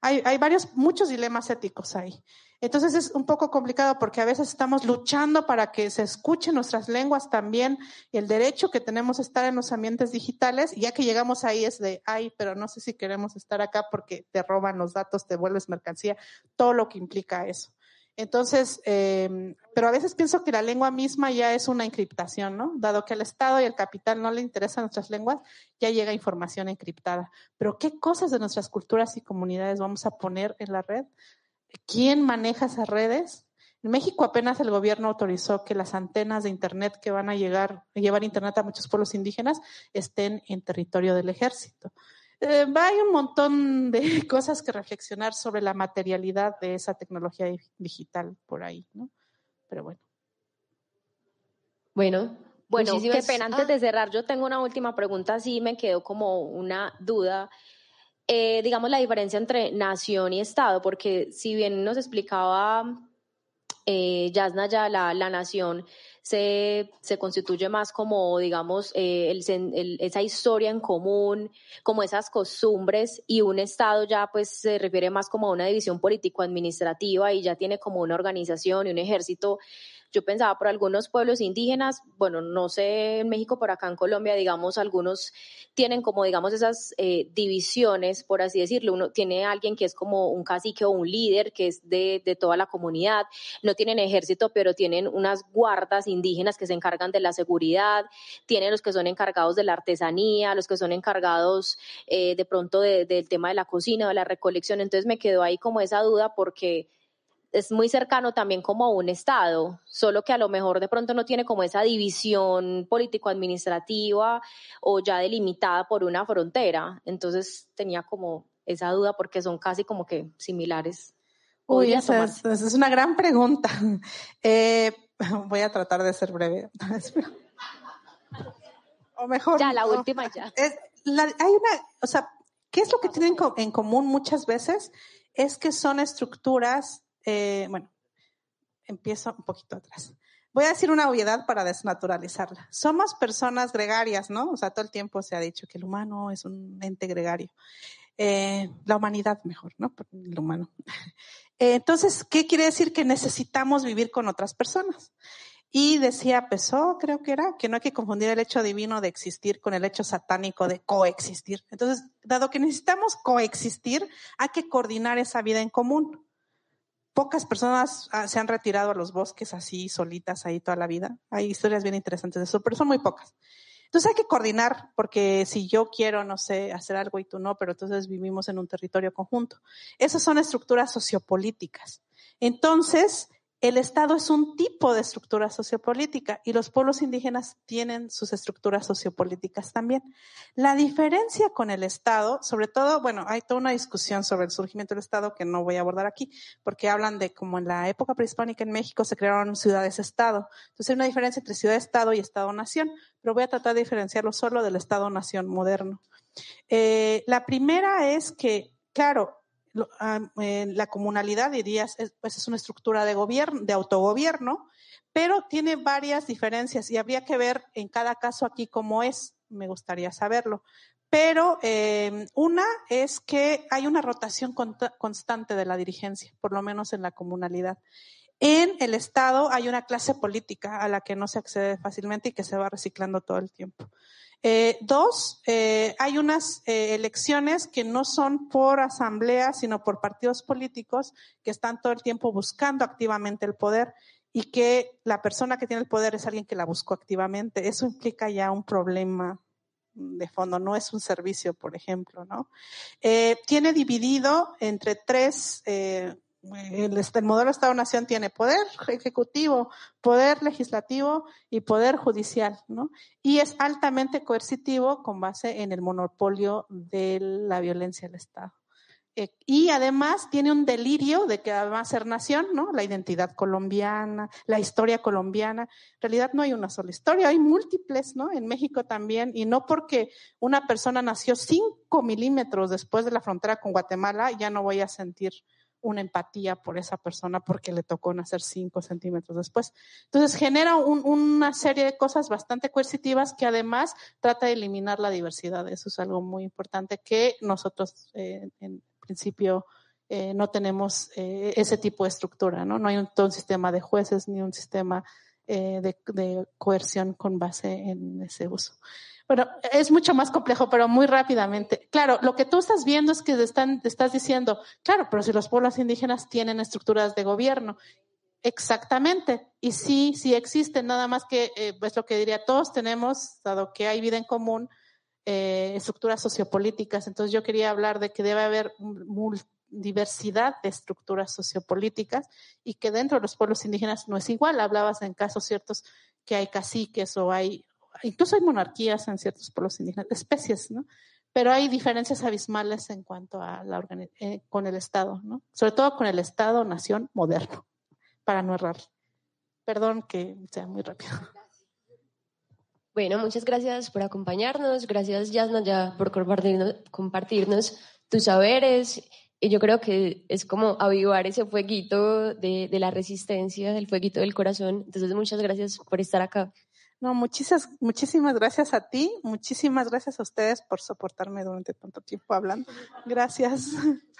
hay, hay varios, muchos dilemas éticos ahí. Entonces es un poco complicado porque a veces estamos luchando para que se escuchen nuestras lenguas también el derecho que tenemos a estar en los ambientes digitales, ya que llegamos ahí es de, ay, pero no sé si queremos estar acá porque te roban los datos, te vuelves mercancía, todo lo que implica eso. Entonces, eh, pero a veces pienso que la lengua misma ya es una encriptación, ¿no? Dado que al Estado y al capital no le interesan nuestras lenguas, ya llega información encriptada. Pero ¿qué cosas de nuestras culturas y comunidades vamos a poner en la red? ¿Quién maneja esas redes? En México apenas el gobierno autorizó que las antenas de Internet que van a llegar, llevar Internet a muchos pueblos indígenas estén en territorio del ejército. Eh, hay un montón de cosas que reflexionar sobre la materialidad de esa tecnología digital por ahí, ¿no? Pero bueno. Bueno, Bueno, qué pena, antes de cerrar, yo tengo una última pregunta, sí me quedó como una duda. Eh, digamos, la diferencia entre nación y Estado, porque si bien nos explicaba eh, ya, la, la nación se, se, constituye más como, digamos, eh, el, esa historia en común, como esas costumbres, y un Estado ya pues se refiere más como a una división político-administrativa y ya tiene como una organización y un ejército yo pensaba por algunos pueblos indígenas, bueno, no sé en México, pero acá en Colombia, digamos, algunos tienen como, digamos, esas eh, divisiones, por así decirlo. Uno tiene alguien que es como un cacique o un líder que es de, de toda la comunidad. No tienen ejército, pero tienen unas guardas indígenas que se encargan de la seguridad. Tienen los que son encargados de la artesanía, los que son encargados eh, de pronto del tema de la cocina, de la recolección. Entonces me quedó ahí como esa duda porque es muy cercano también como a un Estado, solo que a lo mejor de pronto no tiene como esa división político-administrativa o ya delimitada por una frontera. Entonces tenía como esa duda porque son casi como que similares. Uy, esa es, una gran pregunta. Eh, voy a tratar de ser breve. o mejor. Ya, la última ya. hay una, o sea, ¿qué es lo que tienen en común muchas veces? Es que son estructuras eh, bueno, empiezo un poquito atrás. Voy a decir una obviedad para desnaturalizarla. Somos personas gregarias, ¿no? O sea, todo el tiempo se ha dicho que el humano es un ente gregario. Eh, la humanidad mejor, ¿no? El humano. Eh, entonces, ¿qué quiere decir? Que necesitamos vivir con otras personas. Y decía Pesó, creo que era, que no hay que confundir el hecho divino de existir con el hecho satánico de coexistir. Entonces, dado que necesitamos coexistir, hay que coordinar esa vida en común pocas personas ah, se han retirado a los bosques así solitas ahí toda la vida. Hay historias bien interesantes de eso, pero son muy pocas. Entonces hay que coordinar, porque si yo quiero, no sé, hacer algo y tú no, pero entonces vivimos en un territorio conjunto. Esas son estructuras sociopolíticas. Entonces, el Estado es un tipo de estructura sociopolítica y los pueblos indígenas tienen sus estructuras sociopolíticas también. La diferencia con el Estado, sobre todo, bueno, hay toda una discusión sobre el surgimiento del Estado que no voy a abordar aquí, porque hablan de cómo en la época prehispánica en México se crearon ciudades-Estado. Entonces hay una diferencia entre ciudad-Estado y Estado-Nación, pero voy a tratar de diferenciarlo solo del Estado-Nación moderno. Eh, la primera es que, claro, Ah, la comunalidad, dirías, es, pues es una estructura de gobierno, de autogobierno, pero tiene varias diferencias y habría que ver en cada caso aquí cómo es, me gustaría saberlo. Pero eh, una es que hay una rotación constante de la dirigencia, por lo menos en la comunalidad. En el Estado hay una clase política a la que no se accede fácilmente y que se va reciclando todo el tiempo. Eh, dos, eh, hay unas eh, elecciones que no son por asamblea, sino por partidos políticos que están todo el tiempo buscando activamente el poder y que la persona que tiene el poder es alguien que la buscó activamente. Eso implica ya un problema de fondo, no es un servicio, por ejemplo, ¿no? tiene dividido entre tres el, el modelo Estado-Nación tiene poder ejecutivo, poder legislativo y poder judicial, ¿no? Y es altamente coercitivo con base en el monopolio de la violencia del Estado. Eh, y además tiene un delirio de que va a ser nación, ¿no? La identidad colombiana, la historia colombiana. En realidad no hay una sola historia, hay múltiples, ¿no? En México también, y no porque una persona nació cinco milímetros después de la frontera con Guatemala, ya no voy a sentir una empatía por esa persona porque le tocó nacer cinco centímetros después. Entonces genera una serie de cosas bastante coercitivas que además trata de eliminar la diversidad. Eso es algo muy importante que nosotros eh, en principio eh, no tenemos eh, ese tipo de estructura, ¿no? No hay un, todo un sistema de jueces ni un sistema de, de coerción con base en ese uso. Bueno, es mucho más complejo, pero muy rápidamente. Claro, lo que tú estás viendo es que están, estás diciendo, claro, pero si los pueblos indígenas tienen estructuras de gobierno, exactamente. Y sí, sí existen, nada más que, eh, pues lo que diría, todos tenemos, dado que hay vida en común, eh, estructuras sociopolíticas. Entonces yo quería hablar de que debe haber diversidad de estructuras sociopolíticas y que dentro de los pueblos indígenas no es igual. Hablabas en casos ciertos que hay caciques o hay incluso hay monarquías en ciertos pueblos indígenas, especies, ¿no? Pero hay diferencias abismales en cuanto a la eh, con el Estado, ¿no? Sobre todo con el Estado-nación moderno, para no errar. Perdón que sea muy rápido. Bueno, muchas gracias por acompañarnos, gracias Yasnaya por compartirnos, compartirnos tus saberes y yo creo que es como avivar ese fueguito de, de la resistencia, el fueguito del corazón. Entonces, muchas gracias por estar acá. No, muchísimas, muchísimas gracias a ti, muchísimas gracias a ustedes por soportarme durante tanto tiempo hablando. Gracias.